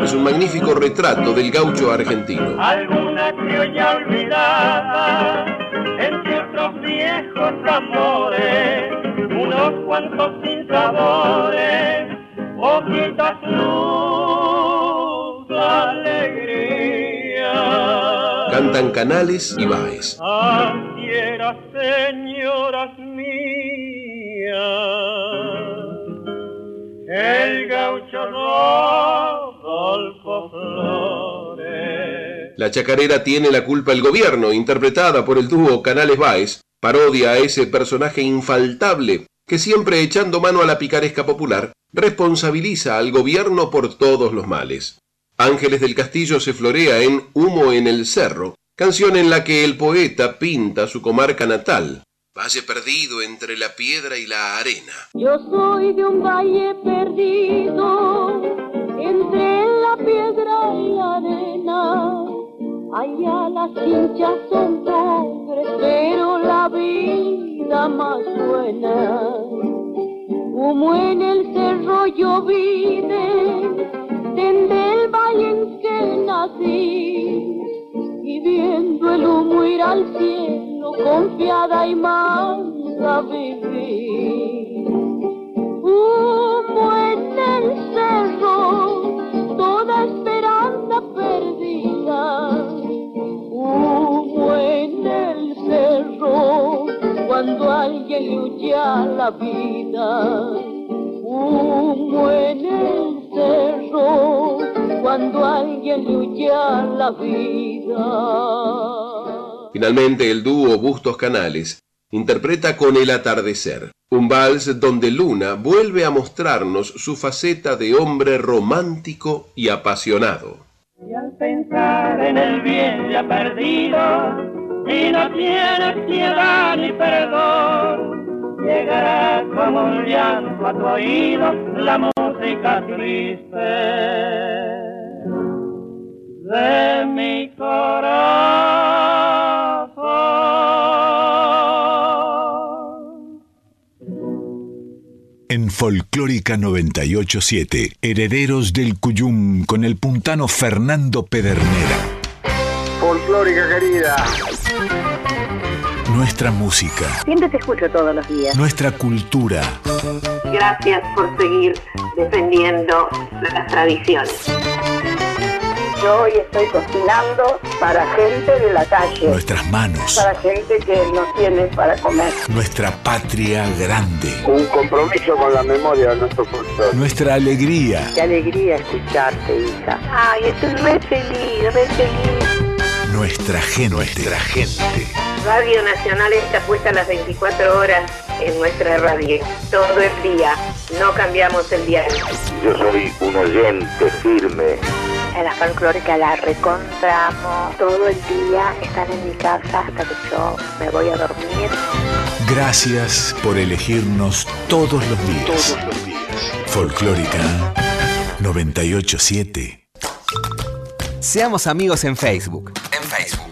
es un magnífico retrato del gaucho argentino. Alguna criolla olvidada, entre otros viejos amores, unos cuantos sin sabores, poquita luz, alegría. Cantan Canales y Baez. Así era, señoras mías, el gaucho Rodolfo Flores. La chacarera tiene la culpa el gobierno, interpretada por el dúo Canales Baez, parodia a ese personaje infaltable que siempre echando mano a la picaresca popular, responsabiliza al gobierno por todos los males. Ángeles del Castillo se florea en Humo en el Cerro, canción en la que el poeta pinta su comarca natal, valle perdido entre la piedra y la arena. Yo soy de un valle perdido entre la piedra y la arena. Allá las hinchas son pobres, pero la vida más buena. Como en el cerro yo vine, desde el valle en que nací, viendo el humo ir al cielo, confiada y mansa viví. Humo en el cerro, toda esperanza perdida. Humo en el cerro, cuando alguien le huye a la vida. Humo en el cerro, cuando alguien le huye a la vida. Finalmente, el dúo Bustos Canales interpreta con El atardecer, un vals donde Luna vuelve a mostrarnos su faceta de hombre romántico y apasionado. Y al pensar en el bien ya perdido, y no tienes piedad ni perdón, llegará como un llanto a tu oído la música triste de mi corazón. En Folclórica 987, Herederos del Cuyum con el puntano Fernando Pedernera. Folclórica querida. Nuestra música, Siempre te escucho todos los días. nuestra cultura, Gracias por seguir defendiendo las tradiciones. Yo hoy estoy cocinando para gente de la calle, nuestras manos, para gente que no tiene para comer. nuestra patria grande, Un compromiso con la memoria de nuestro folclore. nuestra alegría, Qué alegría escucharte, hija. Ay, estoy re feliz, re feliz. nuestra gente, nuestra gente. Radio Nacional está puesta las 24 horas en nuestra radio. Todo el día. No cambiamos el diario. Yo soy un oyente firme. En la folclórica la recontramos. Todo el día están en mi casa hasta que yo me voy a dormir. Gracias por elegirnos todos los días. Todos los días. Folclórica 987. Seamos amigos en Facebook. En Facebook.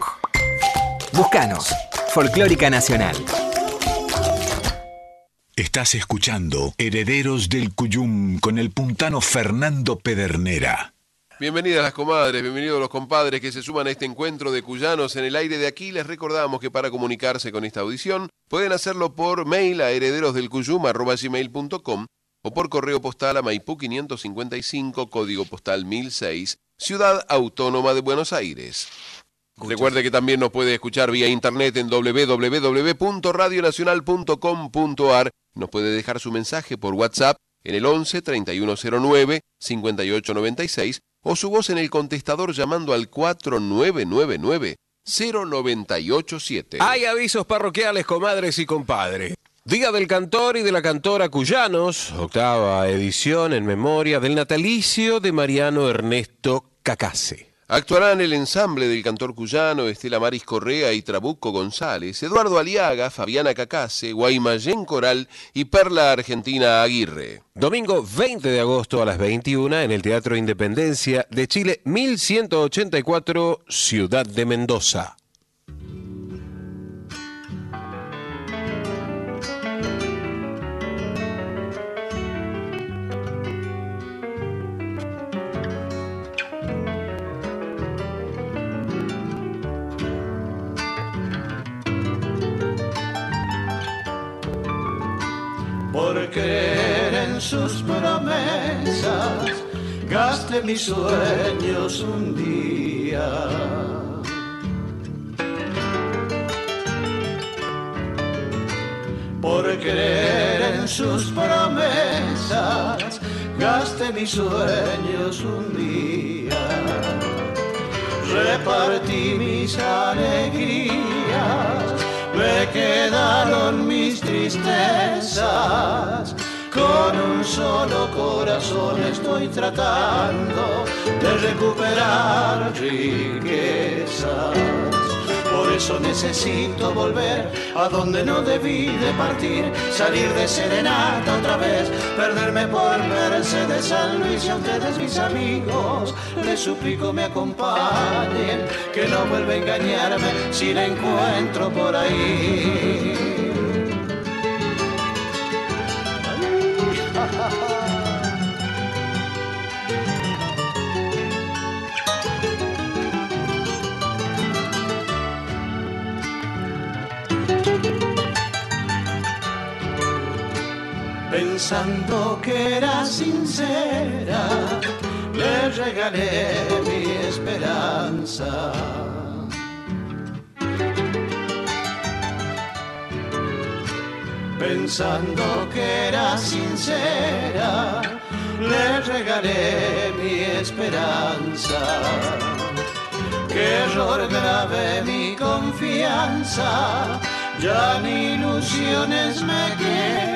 Búscanos. Folclórica Nacional. Estás escuchando Herederos del Cuyum con el puntano Fernando Pedernera. Bienvenidas las comadres, bienvenidos los compadres que se suman a este encuentro de cuyanos en el aire de aquí. Les recordamos que para comunicarse con esta audición pueden hacerlo por mail a herederosdelcuyum.com o por correo postal a Maipú 555, código postal 1006, Ciudad Autónoma de Buenos Aires. Recuerde que también nos puede escuchar vía internet en www.radionacional.com.ar. Nos puede dejar su mensaje por WhatsApp en el 11 3109 5896 o su voz en el contestador llamando al 4999 0987. Hay avisos parroquiales, comadres y compadres. Día del cantor y de la cantora Cuyanos, octava edición en memoria del natalicio de Mariano Ernesto Cacase. Actuarán el ensamble del cantor cuyano Estela Maris Correa y Trabuco González, Eduardo Aliaga, Fabiana Cacase, Guaymallén Coral y Perla Argentina Aguirre. Domingo 20 de agosto a las 21 en el Teatro Independencia de Chile 1184, Ciudad de Mendoza. Por creer en sus promesas gaste mis sueños un día. Por creer en sus promesas, gaste mis sueños un día. Repartí mis alegrías, me quedaron mis tristezas. Con un solo corazón estoy tratando de recuperar riquezas. Por eso necesito volver a donde no debí de partir, salir de serenata otra vez, perderme por de San Luis y a ustedes mis amigos, les suplico me acompañen, que no vuelva a engañarme si la encuentro por ahí. Pensando que era sincera, le regalé mi esperanza. Pensando que era sincera, le regalé mi esperanza. Qué error grave mi confianza, ya ni ilusiones me quedan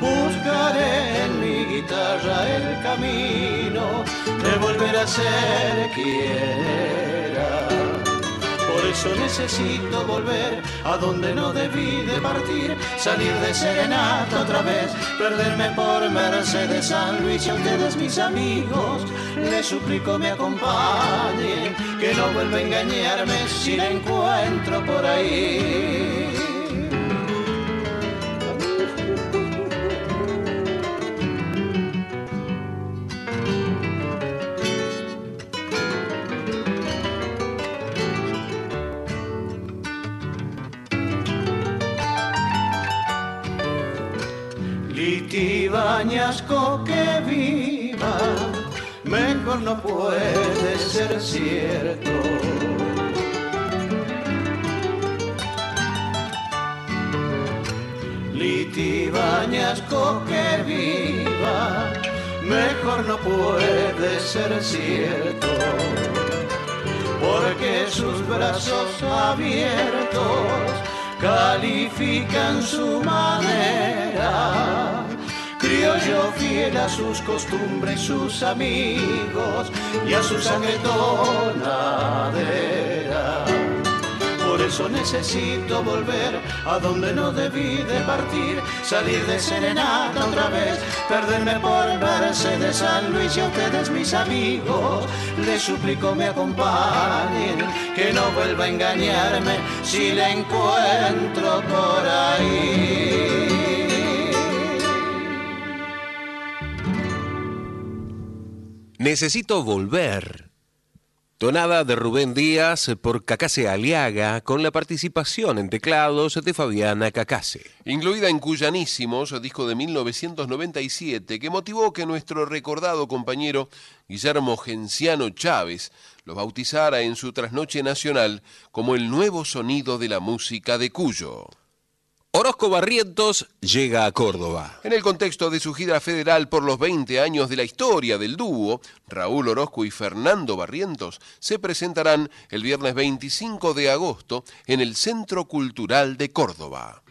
buscaré en mi guitarra el camino de volver a ser quien era. Por eso necesito volver a donde no debí de partir, salir de serenata otra vez, perderme por Mercedes San Luis y a ustedes mis amigos, les suplico me acompañen, que no vuelva a engañarme si la encuentro por ahí. Bañasco que viva, mejor no puede ser cierto. Litibañasco que viva, mejor no puede ser cierto. Porque sus brazos abiertos califican su manera criollo fiel a sus costumbres, sus amigos y a su sangre tonadera. Por eso necesito volver a donde no debí de partir, salir de serenata otra vez, perderme por de San Luis y a ustedes mis amigos. Les suplico me acompañen, que no vuelva a engañarme si la encuentro por ahí. Necesito volver. Tonada de Rubén Díaz por Cacase Aliaga, con la participación en teclados de Fabiana Cacase. Incluida en Cuyanísimos, disco de 1997, que motivó que nuestro recordado compañero Guillermo Genciano Chávez lo bautizara en su trasnoche nacional como el nuevo sonido de la música de Cuyo. Orozco Barrientos llega a Córdoba. En el contexto de su gira federal por los 20 años de la historia del dúo, Raúl Orozco y Fernando Barrientos se presentarán el viernes 25 de agosto en el Centro Cultural de Córdoba.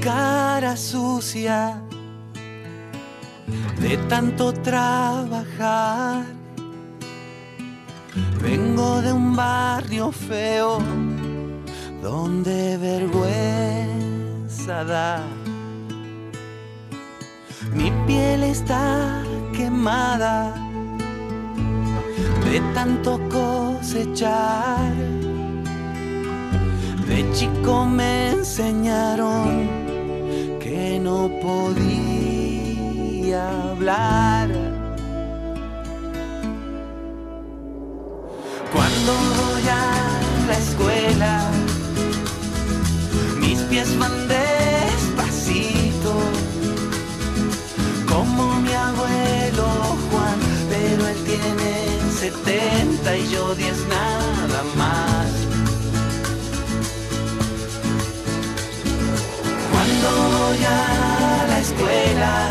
Cara sucia de tanto trabajar. Vengo de un barrio feo donde vergüenza da. Mi piel está quemada de tanto cosechar. De chico me enseñaron que no podía hablar. Cuando voy a la escuela, mis pies van despacito, como mi abuelo Juan, pero él tiene 70 y yo 10 nada más. Voy a la escuela,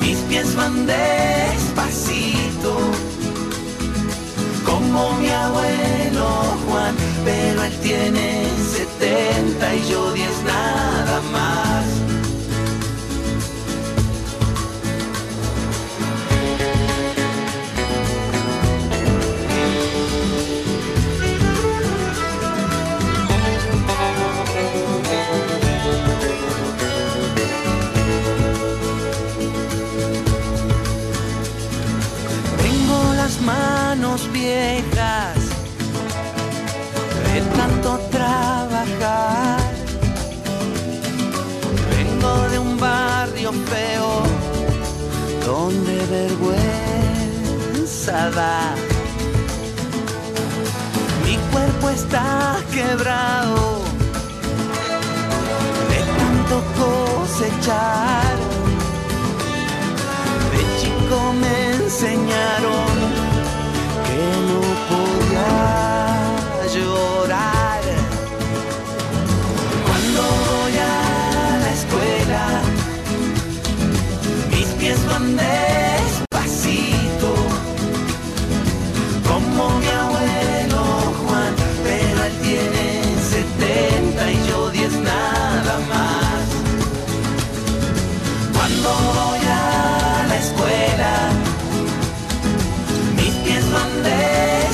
mis pies van despacito, como mi abuelo Juan, pero él tiene 70 y yo 10 nada más. Viejas de tanto trabajar. Vengo de un barrio feo donde vergüenza da. Mi cuerpo está quebrado de tanto cosechar. De chico me enseñaron no podía llorar. Cuando voy a la escuela, mis pies van despacito, pies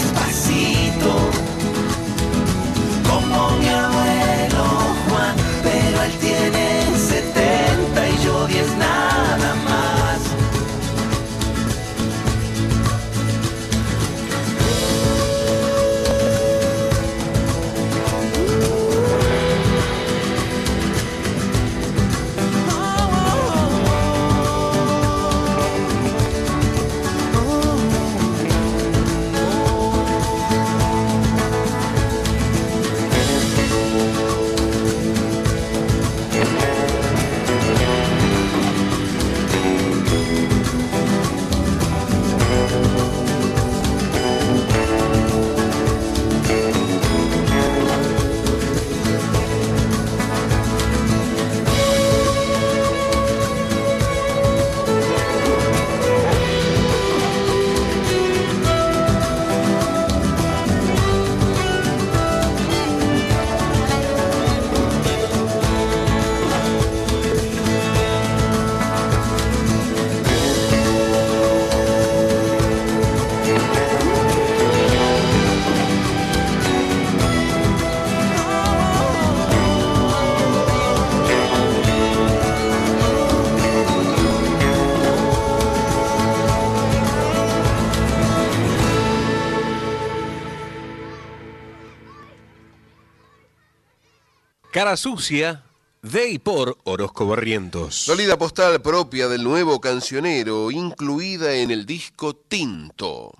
Cara sucia, de y por Orozco Barrientos. Sólida postal propia del nuevo cancionero, incluida en el disco Tinto.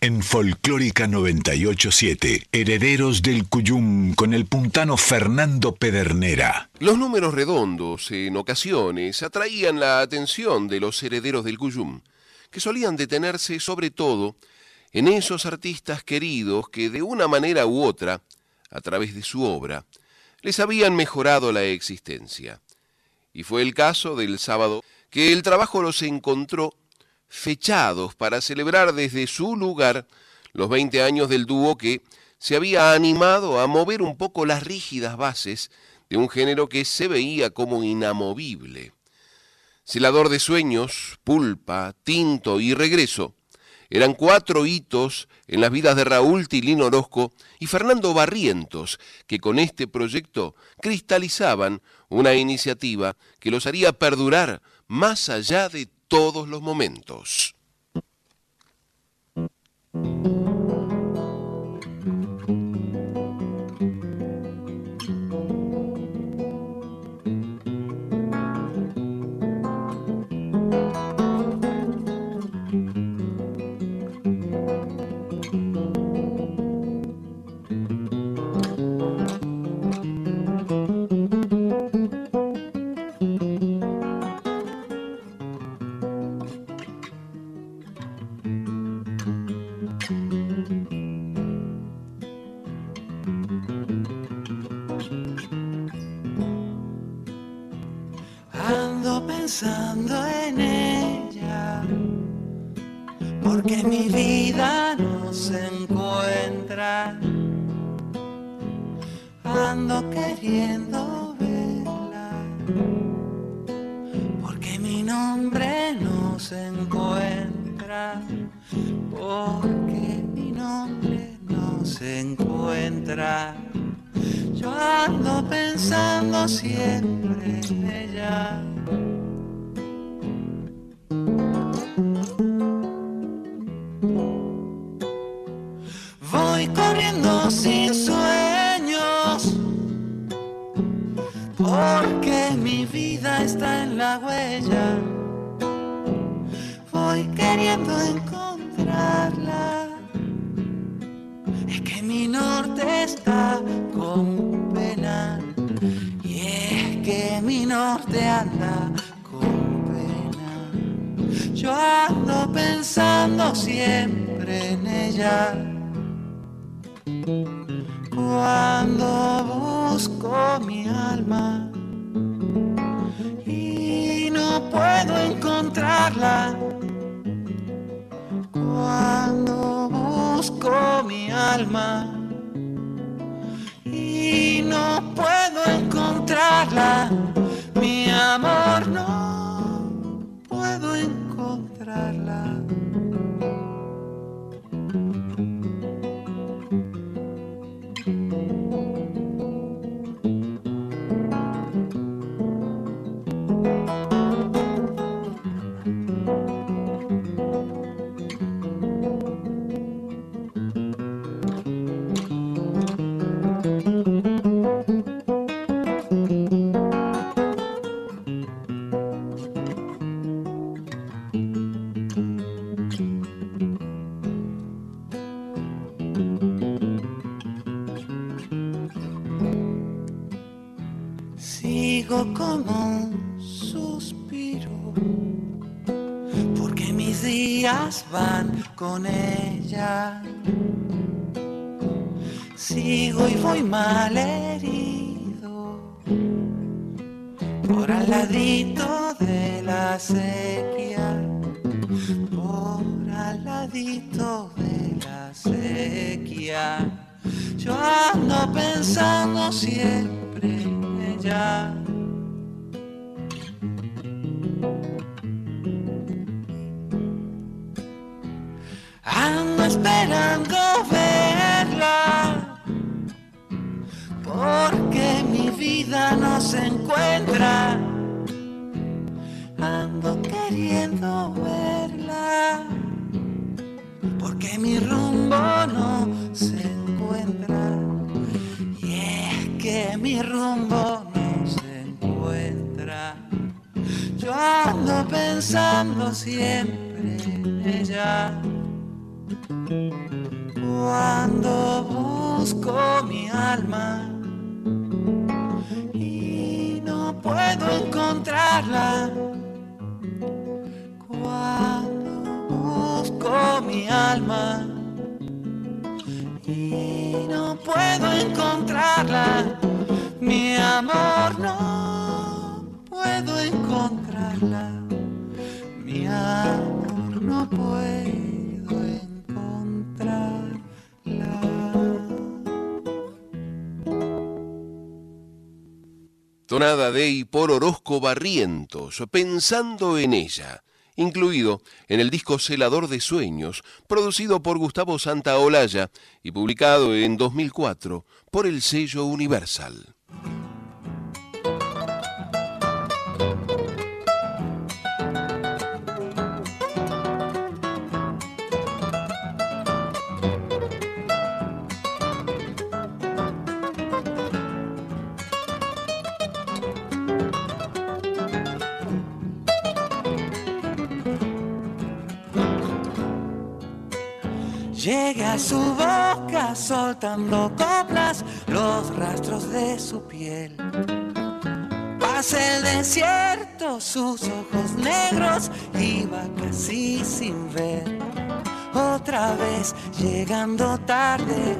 En Folclórica 987, Herederos del Cuyum con el puntano Fernando Pedernera. Los números redondos en ocasiones atraían la atención de los herederos del Cuyum, que solían detenerse sobre todo en esos artistas queridos que de una manera u otra, a través de su obra, les habían mejorado la existencia. Y fue el caso del sábado que el trabajo los encontró fechados para celebrar desde su lugar los 20 años del dúo que se había animado a mover un poco las rígidas bases de un género que se veía como inamovible. Celador de sueños, pulpa, tinto y regreso eran cuatro hitos en las vidas de Raúl Tilín Orozco y Fernando Barrientos, que con este proyecto cristalizaban una iniciativa que los haría perdurar más allá de todos los momentos. Queriendo verla, porque mi nombre no se encuentra. Porque mi nombre no se encuentra. Yo ando pensando siempre en ella. Queriendo encontrarla. Es que mi norte está con pena. Y es que mi norte anda con pena. Yo ando pensando siempre en ella. Cuando busco mi alma y no puedo encontrarla. Cuando busco mi alma y no puedo encontrarla, mi amor no puedo encontrarla. Como un suspiro, porque mis días van con ella. Sigo y voy mal herido por al ladito de la sequía, por al ladito de la sequía. Yo ando pensando siempre en ella. Esperando verla, porque mi vida no se encuentra. Ando queriendo verla, porque mi rumbo no se encuentra. Y es que mi rumbo no se encuentra. Yo ando pensando siempre en ella. Cuando busco mi alma y no puedo encontrarla. Cuando busco mi alma y no puedo encontrarla. Mi amor no puedo encontrarla. Mi amor no puedo Tonada de y por Orozco Barrientos, pensando en ella, incluido en el disco Celador de Sueños, producido por Gustavo Santaolalla y publicado en 2004 por el sello Universal. Llegue a su boca soltando coplas los rastros de su piel. Pase el desierto, sus ojos negros iba casi sin ver. Otra vez llegando tarde,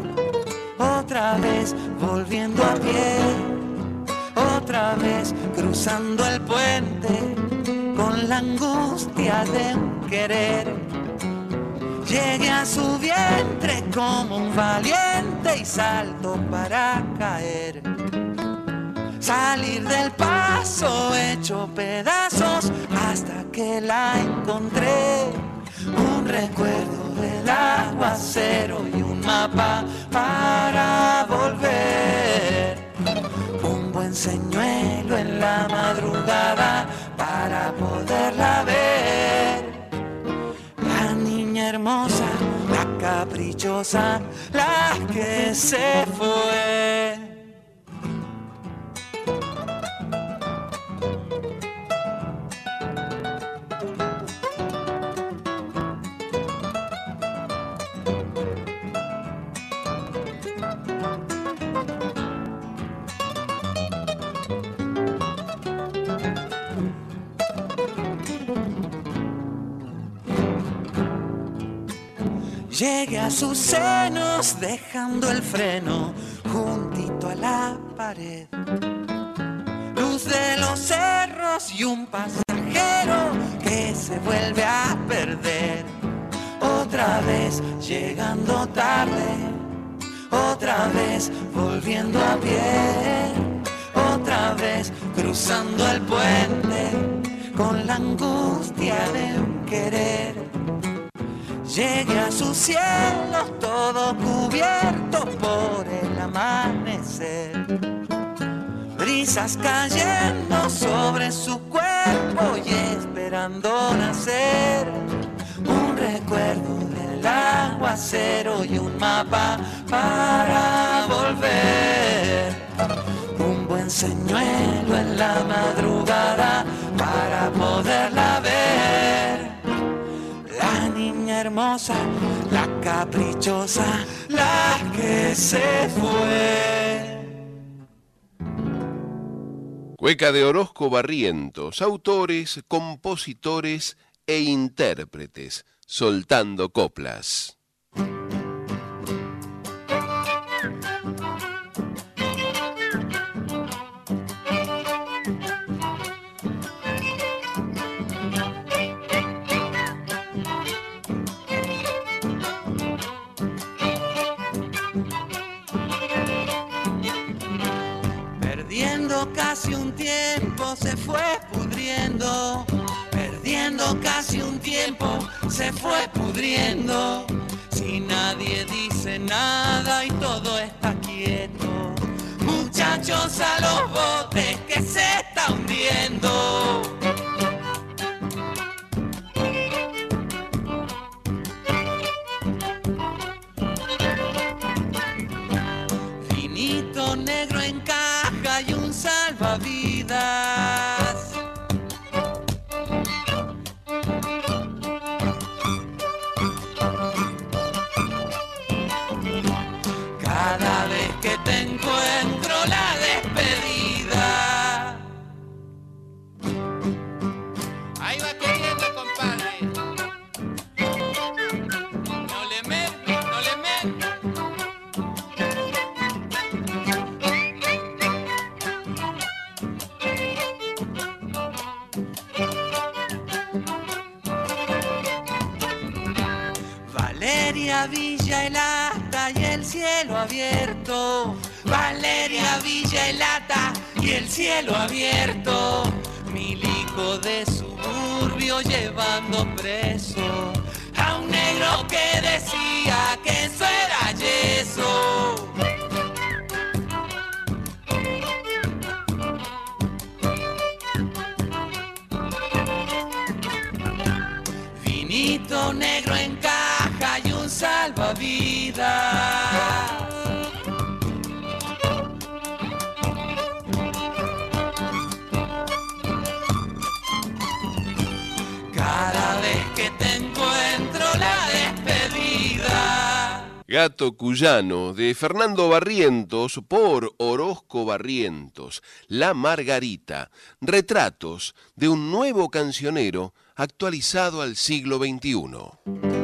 otra vez volviendo a pie, otra vez cruzando el puente con la angustia de un querer Llegué a su vientre como un valiente y salto para caer. Salir del paso hecho pedazos hasta que la encontré. Un recuerdo del aguacero y un mapa para volver. Un buen señuelo en la madrugada para poderla ver la caprichosa, la que se fue. Llegué a sus senos dejando el freno juntito a la pared. Luz de los cerros y un pasajero que se vuelve a perder. Otra vez llegando tarde, otra vez volviendo a pie, otra vez cruzando el puente con la angustia de un querer Llegué a sus cielos todo cubierto por el amanecer. Brisas cayendo sobre su cuerpo y esperando nacer. Un recuerdo del aguacero y un mapa para volver. Un buen señuelo en la madrugada para poderla ver la caprichosa, la que se fue. Cueca de Orozco Barrientos, autores, compositores e intérpretes, soltando coplas. Fue pudriendo, perdiendo casi un tiempo se fue pudriendo. Si nadie dice nada y todo está quieto, muchachos a los botes que se está hundiendo. Finito negro en salvavidas. Villa y el cielo abierto. Valeria Villa y el cielo abierto. Milico de suburbio llevando preso a un negro que decía que eso era yeso. Cada vez que te encuentro la despedida. Gato Cuyano, de Fernando Barrientos, por Orozco Barrientos, La Margarita, retratos de un nuevo cancionero actualizado al siglo XXI.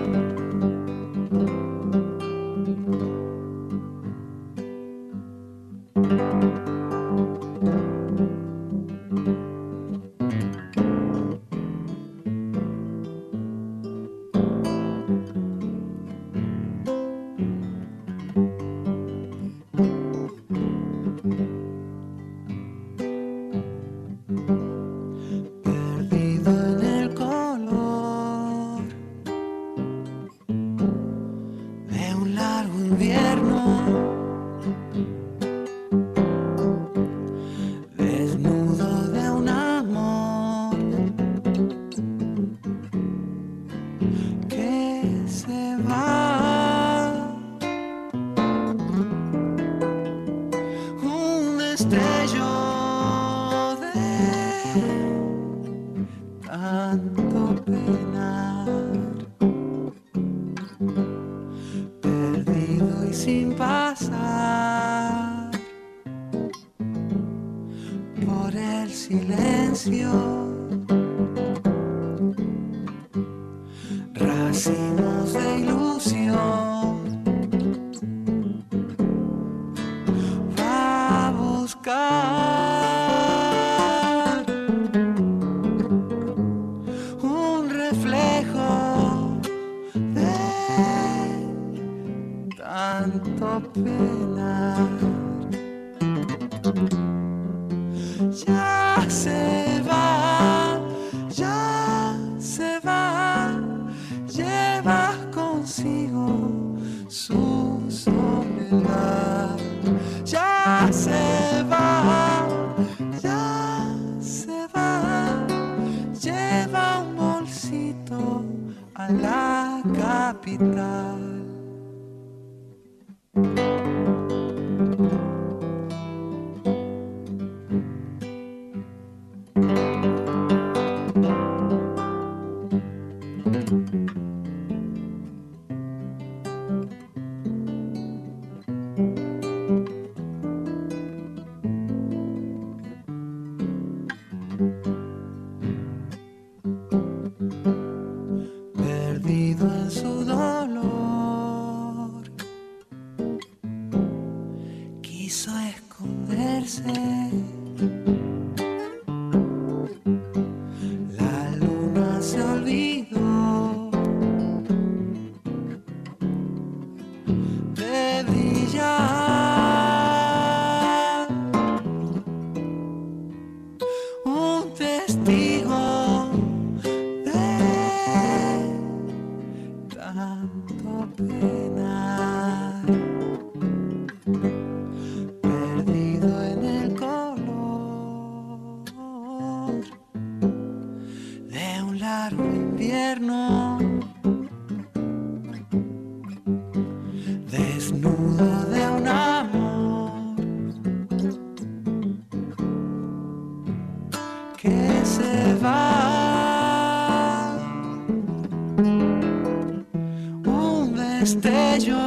Destello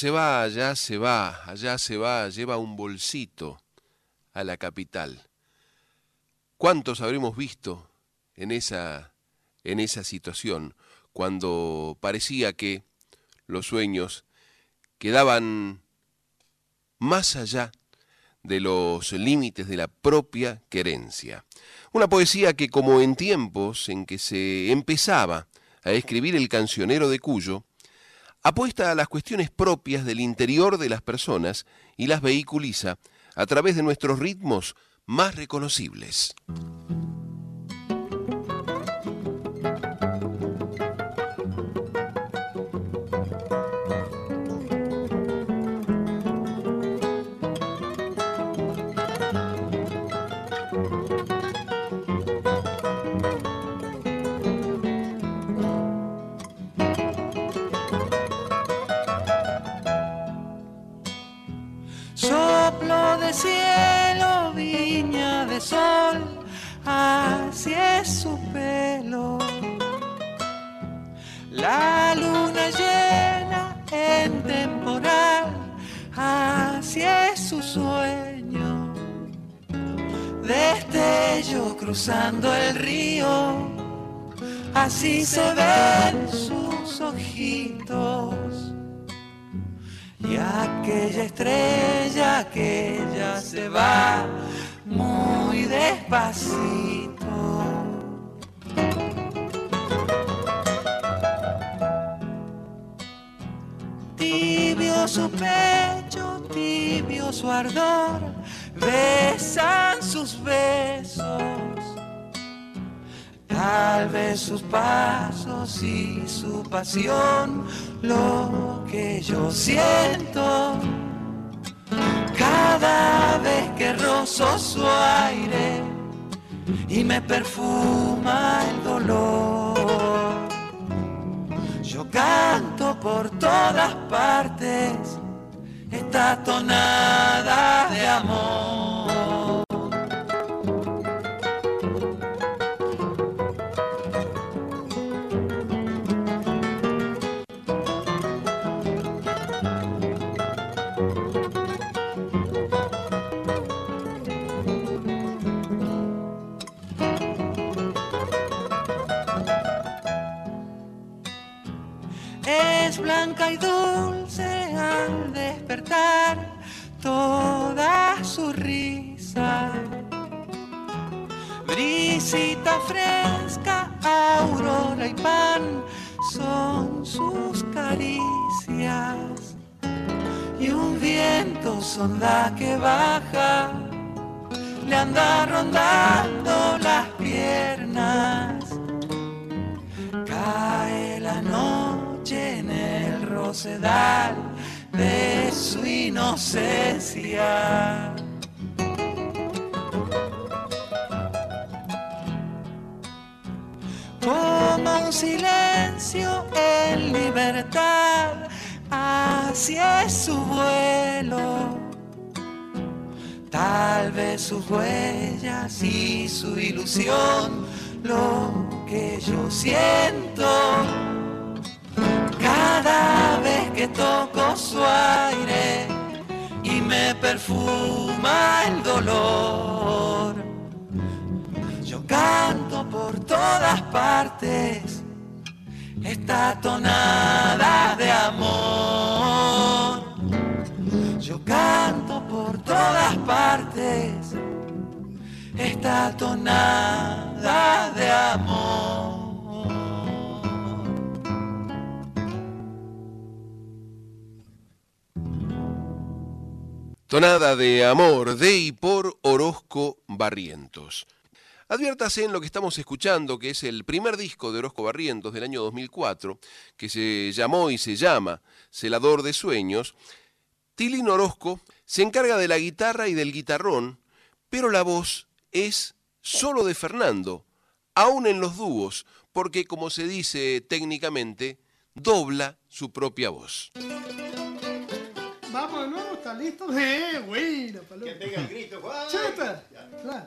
se va, ya se va, allá se va, lleva un bolsito a la capital. ¿Cuántos habremos visto en esa, en esa situación cuando parecía que los sueños quedaban más allá de los límites de la propia querencia? Una poesía que como en tiempos en que se empezaba a escribir el cancionero de Cuyo, apuesta a las cuestiones propias del interior de las personas y las vehiculiza a través de nuestros ritmos más reconocibles. Destello cruzando el río, así se ven sus ojitos. Y aquella estrella que ya se va muy despacito. Tibio su pecho, tibio su ardor, besan sus besos. Tal vez sus pasos y su pasión, lo que yo siento. Cada vez que rozo su aire y me perfuma el dolor. Yo canto por todas partes esta tonada de amor. Toda su risa. Brisita fresca, aurora y pan son sus caricias. Y un viento sonda que baja le anda rondando las piernas. Cae la noche en el rosedal de su inocencia. Como un silencio en libertad, así es su vuelo. Tal vez sus huellas y su ilusión, lo que yo siento. Cada que toco su aire y me perfuma el dolor. Yo canto por todas partes esta tonada de amor. Yo canto por todas partes esta tonada de amor. Tonada de amor de y por Orozco Barrientos. Adviértase en lo que estamos escuchando, que es el primer disco de Orozco Barrientos del año 2004, que se llamó y se llama Celador de Sueños. Tilín Orozco se encarga de la guitarra y del guitarrón, pero la voz es solo de Fernando, aún en los dúos, porque como se dice técnicamente, dobla su propia voz. Nuevo, ¿está listo? Eh, bueno, paloma. Que pega el grito, Juan. Chepa. Claro.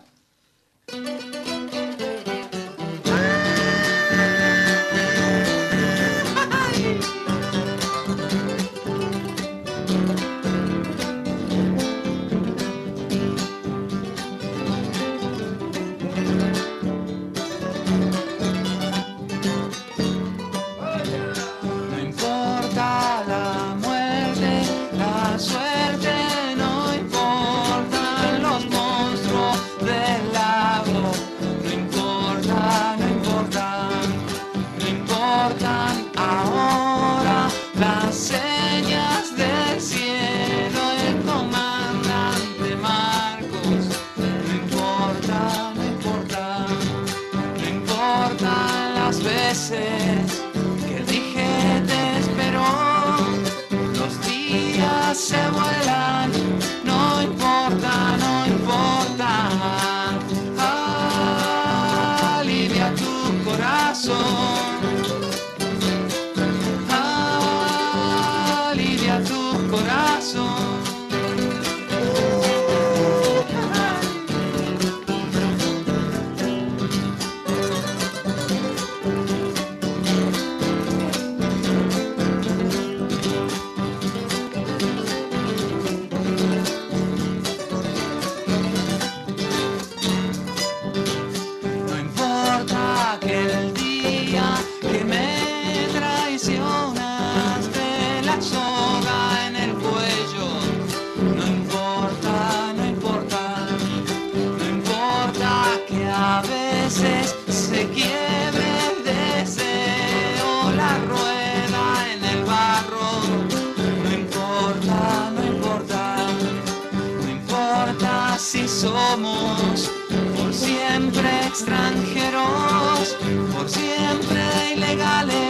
Somos por siempre extranjeros, por siempre ilegales,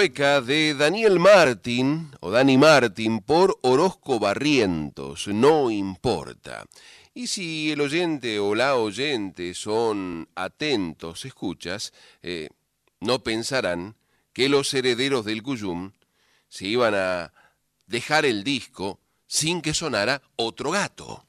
De Daniel Martín o Dani Martín por Orozco Barrientos, no importa. Y si el oyente o la oyente son atentos, escuchas, eh, no pensarán que los herederos del Cuyum se iban a dejar el disco sin que sonara otro gato.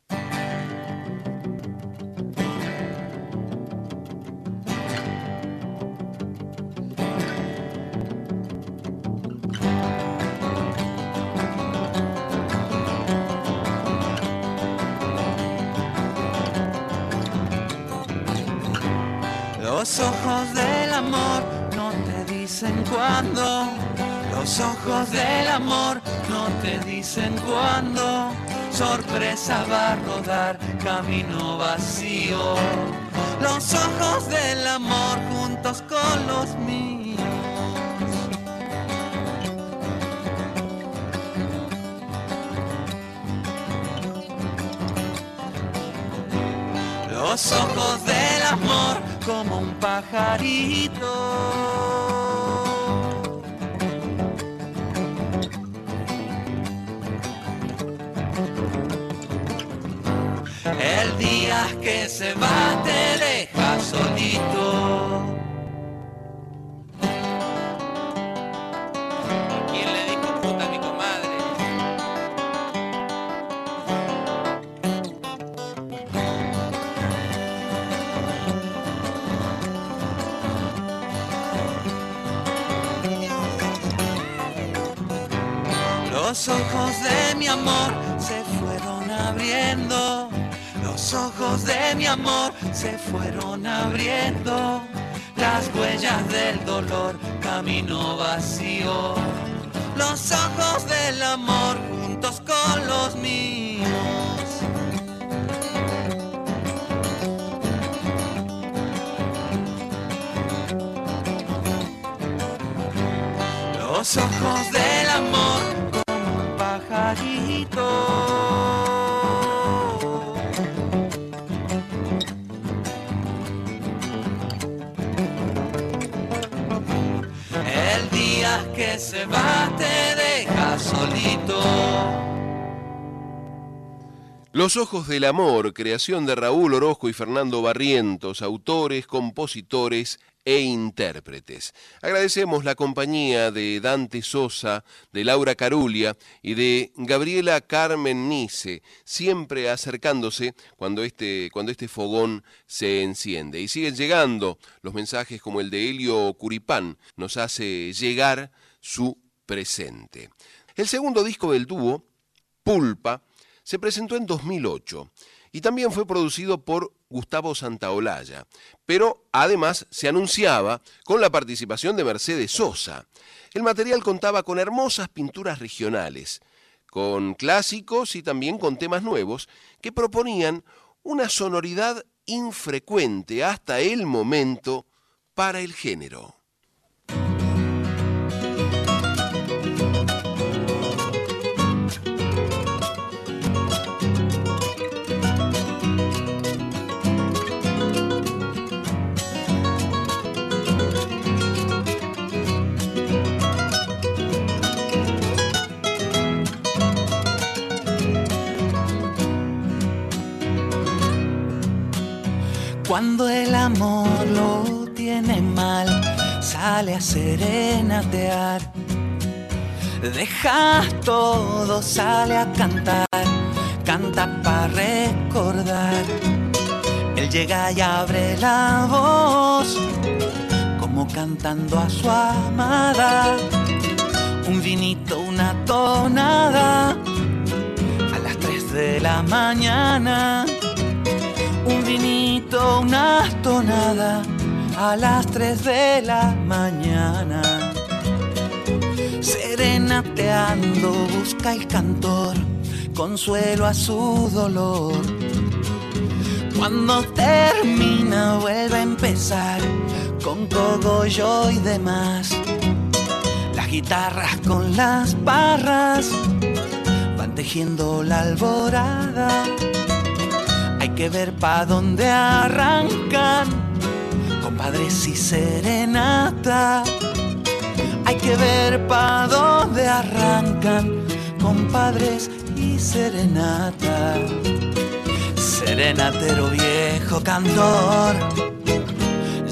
Los ojos del amor no te dicen cuándo. Los ojos del amor no te dicen cuándo. Sorpresa va a rodar camino vacío. Los ojos del amor juntos con los míos. Los ojos del amor como un pajarito. El día que se va te deja solito. Los ojos de mi amor se fueron abriendo. Los ojos de mi amor se fueron abriendo. Las huellas del dolor, camino vacío. Los ojos del amor juntos con los míos. Los ojos del amor El día que se va te deja solito. Los Ojos del Amor, creación de Raúl Orozco y Fernando Barrientos, autores, compositores e intérpretes. Agradecemos la compañía de Dante Sosa, de Laura Carulia y de Gabriela Carmen Nice, siempre acercándose cuando este, cuando este fogón se enciende. Y siguen llegando los mensajes como el de Helio Curipán, nos hace llegar su presente. El segundo disco del dúo, Pulpa, se presentó en 2008 y también fue producido por Gustavo Santaolalla, pero además se anunciaba con la participación de Mercedes Sosa. El material contaba con hermosas pinturas regionales, con clásicos y también con temas nuevos que proponían una sonoridad infrecuente hasta el momento para el género. Cuando el amor lo tiene mal, sale a serenatear. Deja todo, sale a cantar, canta para recordar. Él llega y abre la voz, como cantando a su amada. Un vinito, una tonada, a las 3 de la mañana. Un vinito, una tonada, a las 3 de la mañana. Serenateando busca el cantor consuelo a su dolor. Cuando termina vuelve a empezar con cogollo y demás. Las guitarras con las barras van tejiendo la alborada. Hay que ver pa' dónde arrancan, compadres y serenata. Hay que ver pa' dónde arrancan, compadres y serenata. Serenatero viejo cantor,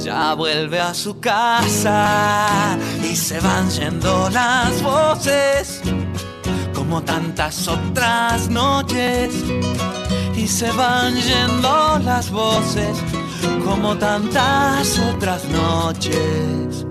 ya vuelve a su casa y se van yendo las voces como tantas otras noches. Y se van yendo las voces como tantas otras noches.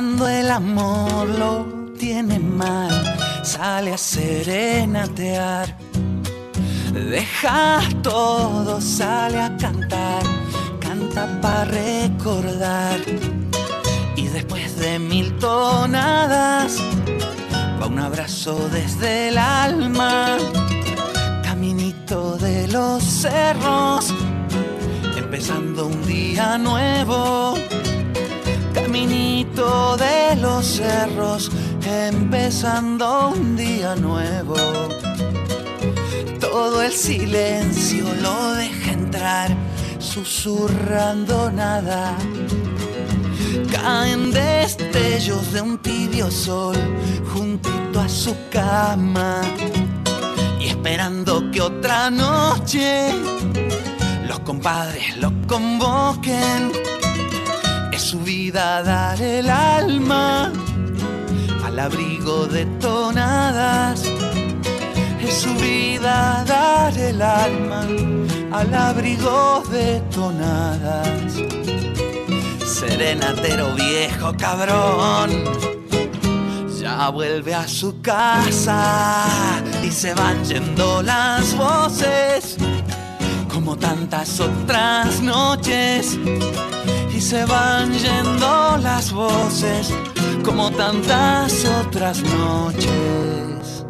Cuando el amor lo tiene mal, sale a serenatear. Deja todo, sale a cantar, canta para recordar. Y después de mil tonadas, va un abrazo desde el alma. Caminito de los cerros, empezando un día nuevo caminito de los cerros, empezando un día nuevo. Todo el silencio lo deja entrar, susurrando nada. Caen destellos de un tibio sol juntito a su cama y esperando que otra noche los compadres lo convoquen su vida dar el alma al abrigo de tonadas. Es su vida dar el alma al abrigo de tonadas. Serenatero viejo cabrón, ya vuelve a su casa y se van yendo las voces como tantas otras noches se van yendo las voces como tantas otras noches.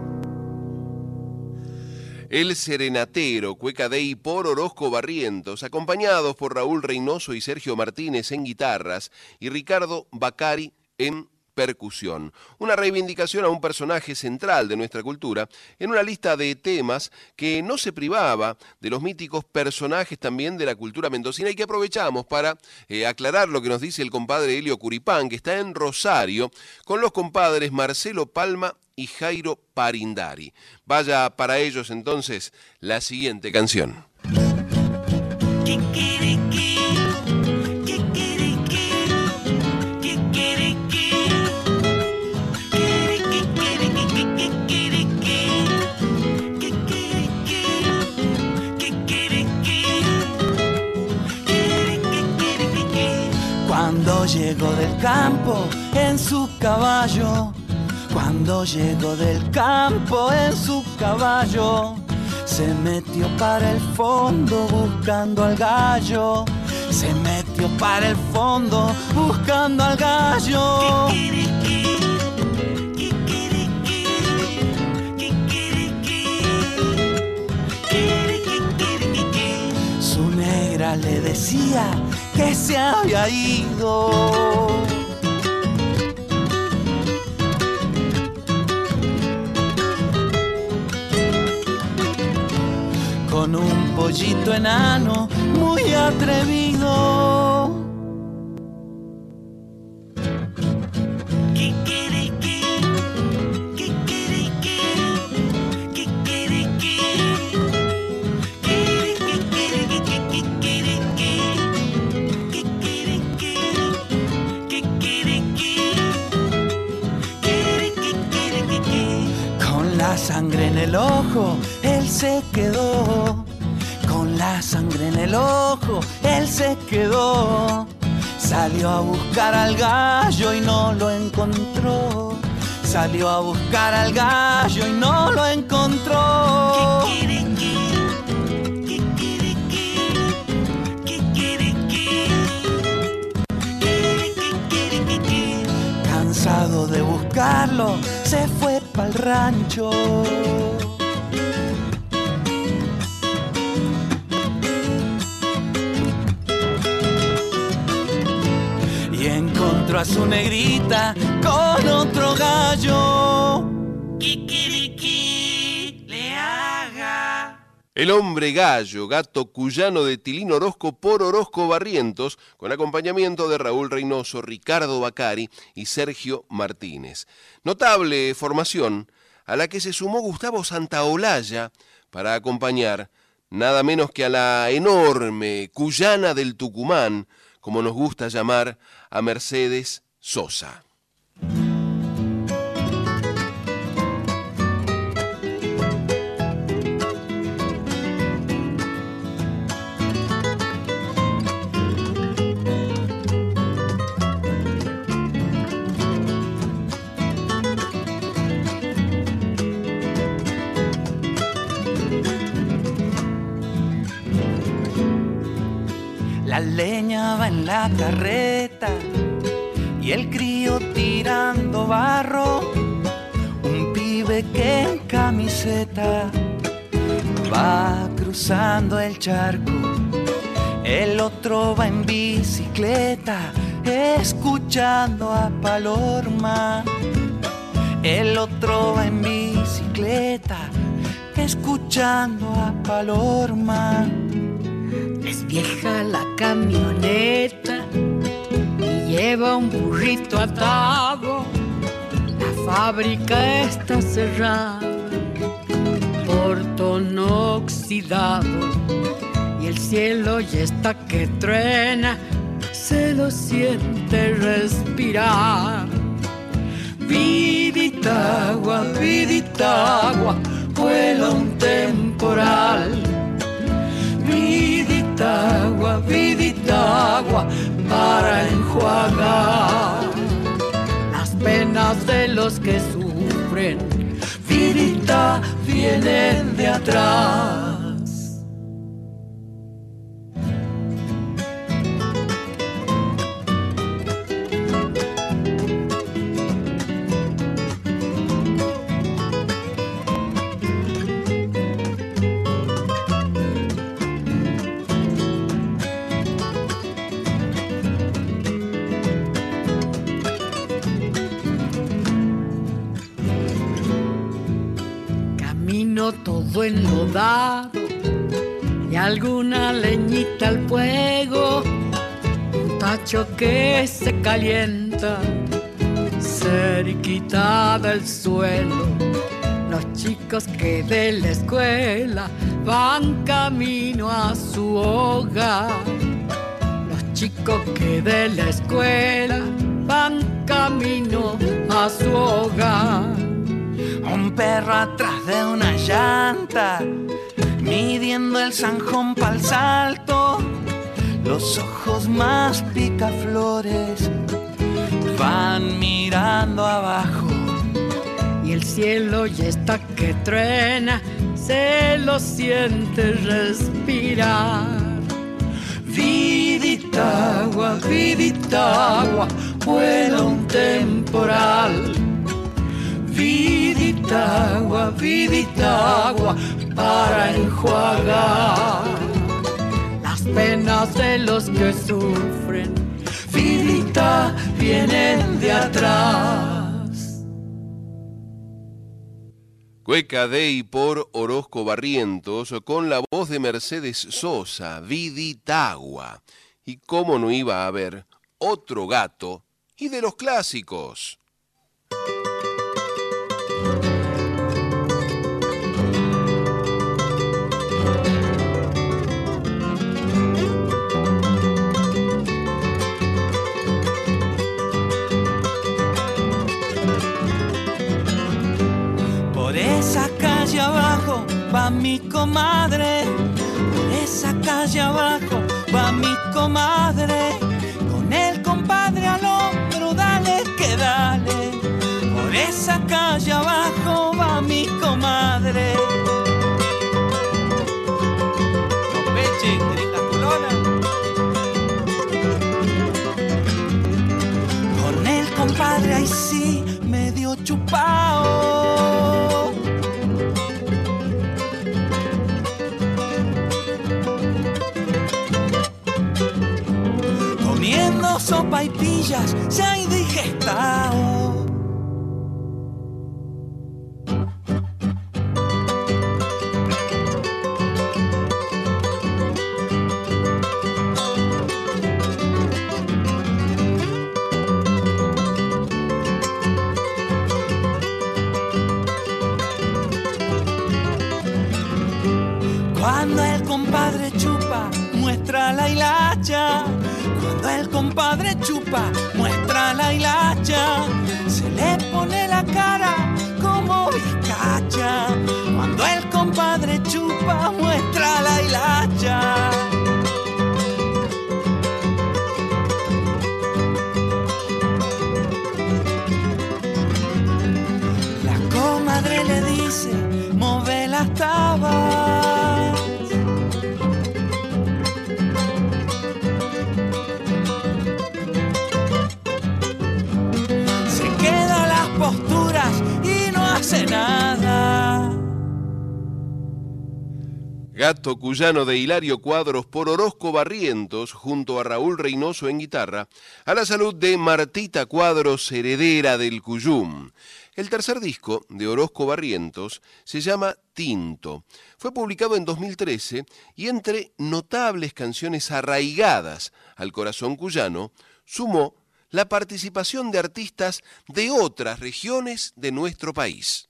El Serenatero, Cueca Dei por Orozco Barrientos, acompañados por Raúl Reynoso y Sergio Martínez en guitarras y Ricardo Bacari en percusión. Una reivindicación a un personaje central de nuestra cultura en una lista de temas que no se privaba de los míticos personajes también de la cultura mendocina y que aprovechamos para eh, aclarar lo que nos dice el compadre Helio Curipán, que está en Rosario, con los compadres Marcelo Palma y Jairo Parindari. Vaya para ellos entonces la siguiente canción. Cuando llegó del campo en su caballo, cuando llegó del campo en su caballo, se metió para el fondo buscando al gallo, se metió para el fondo buscando al gallo. le decía que se había ido. Con un pollito enano muy atrevido. La sangre en el ojo, él se quedó. Con la sangre en el ojo, él se quedó. Salió a buscar al gallo y no lo encontró. Salió a buscar al gallo y no lo encontró. Cansado de buscarlo, rancho. Y encontró a su negrita con otro gallo. El hombre gallo, gato cuyano de Tilín Orozco por Orozco Barrientos, con acompañamiento de Raúl Reynoso, Ricardo Bacari y Sergio Martínez. Notable formación a la que se sumó Gustavo Santaolalla para acompañar nada menos que a la enorme cuyana del Tucumán, como nos gusta llamar a Mercedes Sosa. La leña va en la carreta y el crío tirando barro. Un pibe que en camiseta va cruzando el charco. El otro va en bicicleta escuchando a Palorma. El otro va en bicicleta escuchando a Palorma. Es vieja la camioneta y lleva un burrito atado. La fábrica está cerrada, portón oxidado y el cielo ya está que truena, se lo siente respirar. Vidita agua, vidita agua, vuela un temporal. Vidita agua, vidita agua para enjuagar las penas de los que sufren. Vidita vienen de atrás. Enlodado y alguna leñita al fuego, un tacho que se calienta cerquita del suelo. Los chicos que de la escuela van camino a su hogar. Los chicos que de la escuela van camino a su hogar. Un perro atrás de una llanta, midiendo el zanjón pa'l salto. Los ojos más picaflores van mirando abajo. Y el cielo ya está que truena, se lo siente respirar. Vidita agua, vidita agua, vuela un temporal. Vidita agua, vidita agua para enjuagar las penas de los que sufren. Vidita vienen de atrás. Cueca de y por Orozco Barrientos con la voz de Mercedes Sosa, Viditagua. Y cómo no iba a haber otro gato y de los clásicos. Calle abajo va mi comadre, por esa calle abajo va mi comadre, con el compadre al hombro, dale que dale. Por esa calle abajo va mi comadre. Con el compadre ahí sí medio chupao. Sopa y pillas, ya indigestado. Cuando el compadre chupa, muestra la hilacha. El compadre chupa, muestra la hilacha. Se le pone la cara como vizcacha. Cuando el compadre chupa, muestra la hilacha. La comadre le dice, move las tabas. Gato cuyano de Hilario Cuadros por Orozco Barrientos junto a Raúl Reynoso en guitarra, a la salud de Martita Cuadros, heredera del Cuyum. El tercer disco de Orozco Barrientos se llama Tinto. Fue publicado en 2013 y entre notables canciones arraigadas al corazón cuyano, sumó la participación de artistas de otras regiones de nuestro país.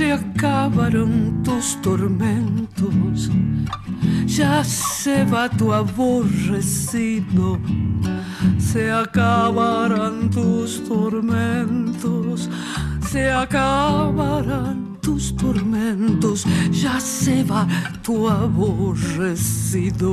Se acabaron tus tormentos, ya se va tu aborrecido. Se acabarán tus tormentos, se acabarán tus tormentos, ya se va tu aborrecido.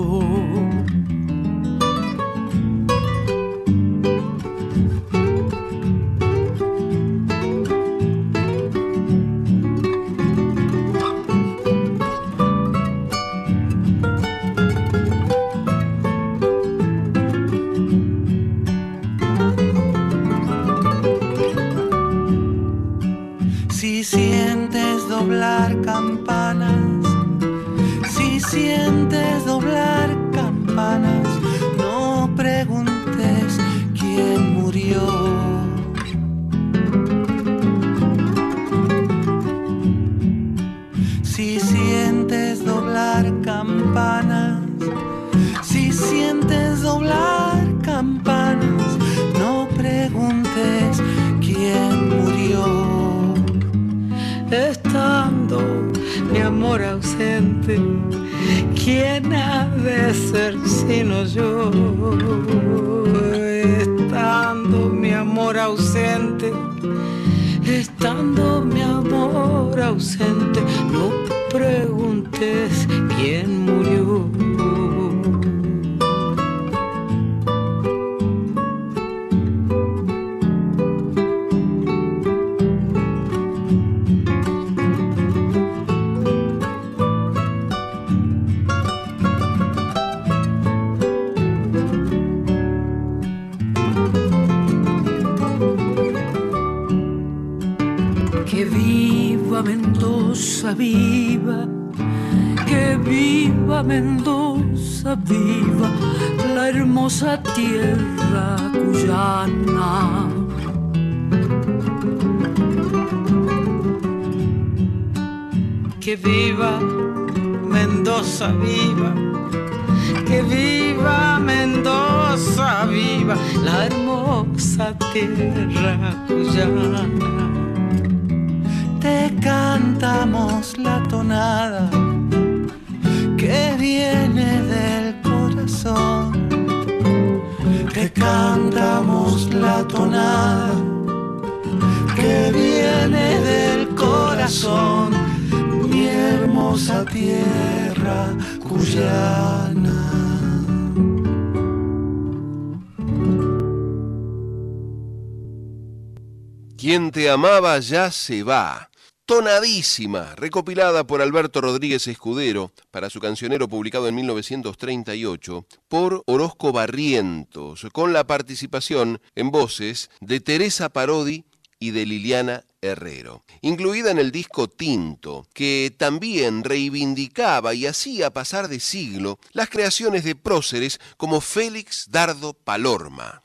Ya se va. Tonadísima, recopilada por Alberto Rodríguez Escudero para su cancionero publicado en 1938 por Orozco Barrientos, con la participación en voces de Teresa Parodi y de Liliana Herrero, incluida en el disco Tinto, que también reivindicaba y hacía pasar de siglo las creaciones de próceres como Félix Dardo Palorma.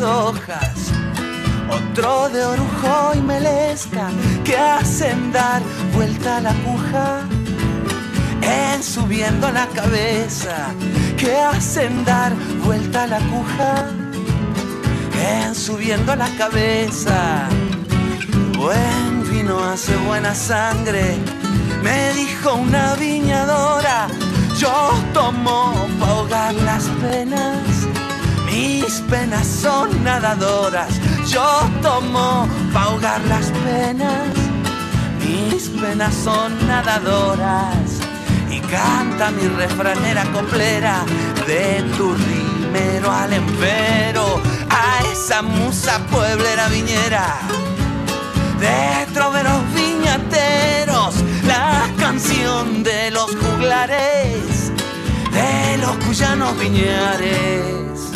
Hojas, otro de orujo y melesca que hacen dar vuelta la aguja en subiendo la cabeza, que hacen dar vuelta la aguja en subiendo la cabeza. Buen vino hace buena sangre, me dijo una viñadora. Yo tomo pa' ahogar las penas, mis penas son nadadoras. Yo tomo pa' ahogar las penas, mis penas son nadadoras. Y canta mi refranera coplera de tu rimero al empero, a esa musa pueblera viñera de troveros viñateros, la canción de los juglares, de los cuyanos viñares.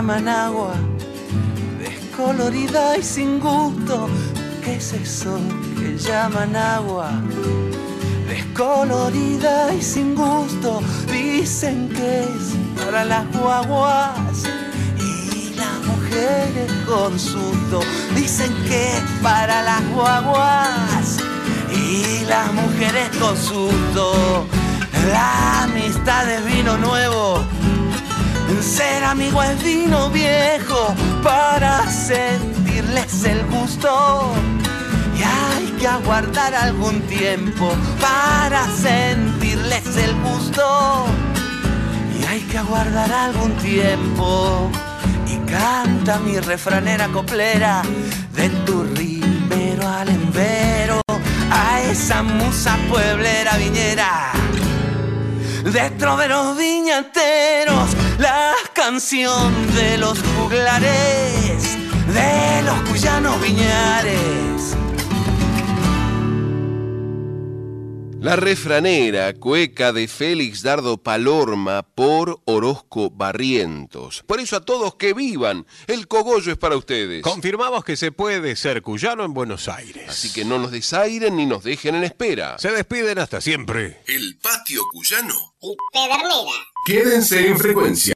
Llaman agua? Descolorida y sin gusto. ¿Qué es eso que llaman agua? Descolorida y sin gusto. Dicen que es para las guaguas y las mujeres con susto. Dicen que es para las guaguas y las mujeres con susto. La amistad es vino nuevo. Ser amigo es vino viejo para sentirles el gusto. Y hay que aguardar algún tiempo para sentirles el gusto. Y hay que aguardar algún tiempo. Y Canta mi refranera coplera de tu ribero al embero a esa musa pueblera viñera de troveros viñateros, la canción de los juglares, de los cuyanos viñares. La refranera, cueca de Félix Dardo Palorma por Orozco Barrientos. Por eso a todos que vivan, el cogollo es para ustedes. Confirmamos que se puede ser cuyano en Buenos Aires. Así que no nos desairen ni nos dejen en espera. Se despiden hasta siempre. El patio cuyano. Y pedernera. Quédense en frecuencia.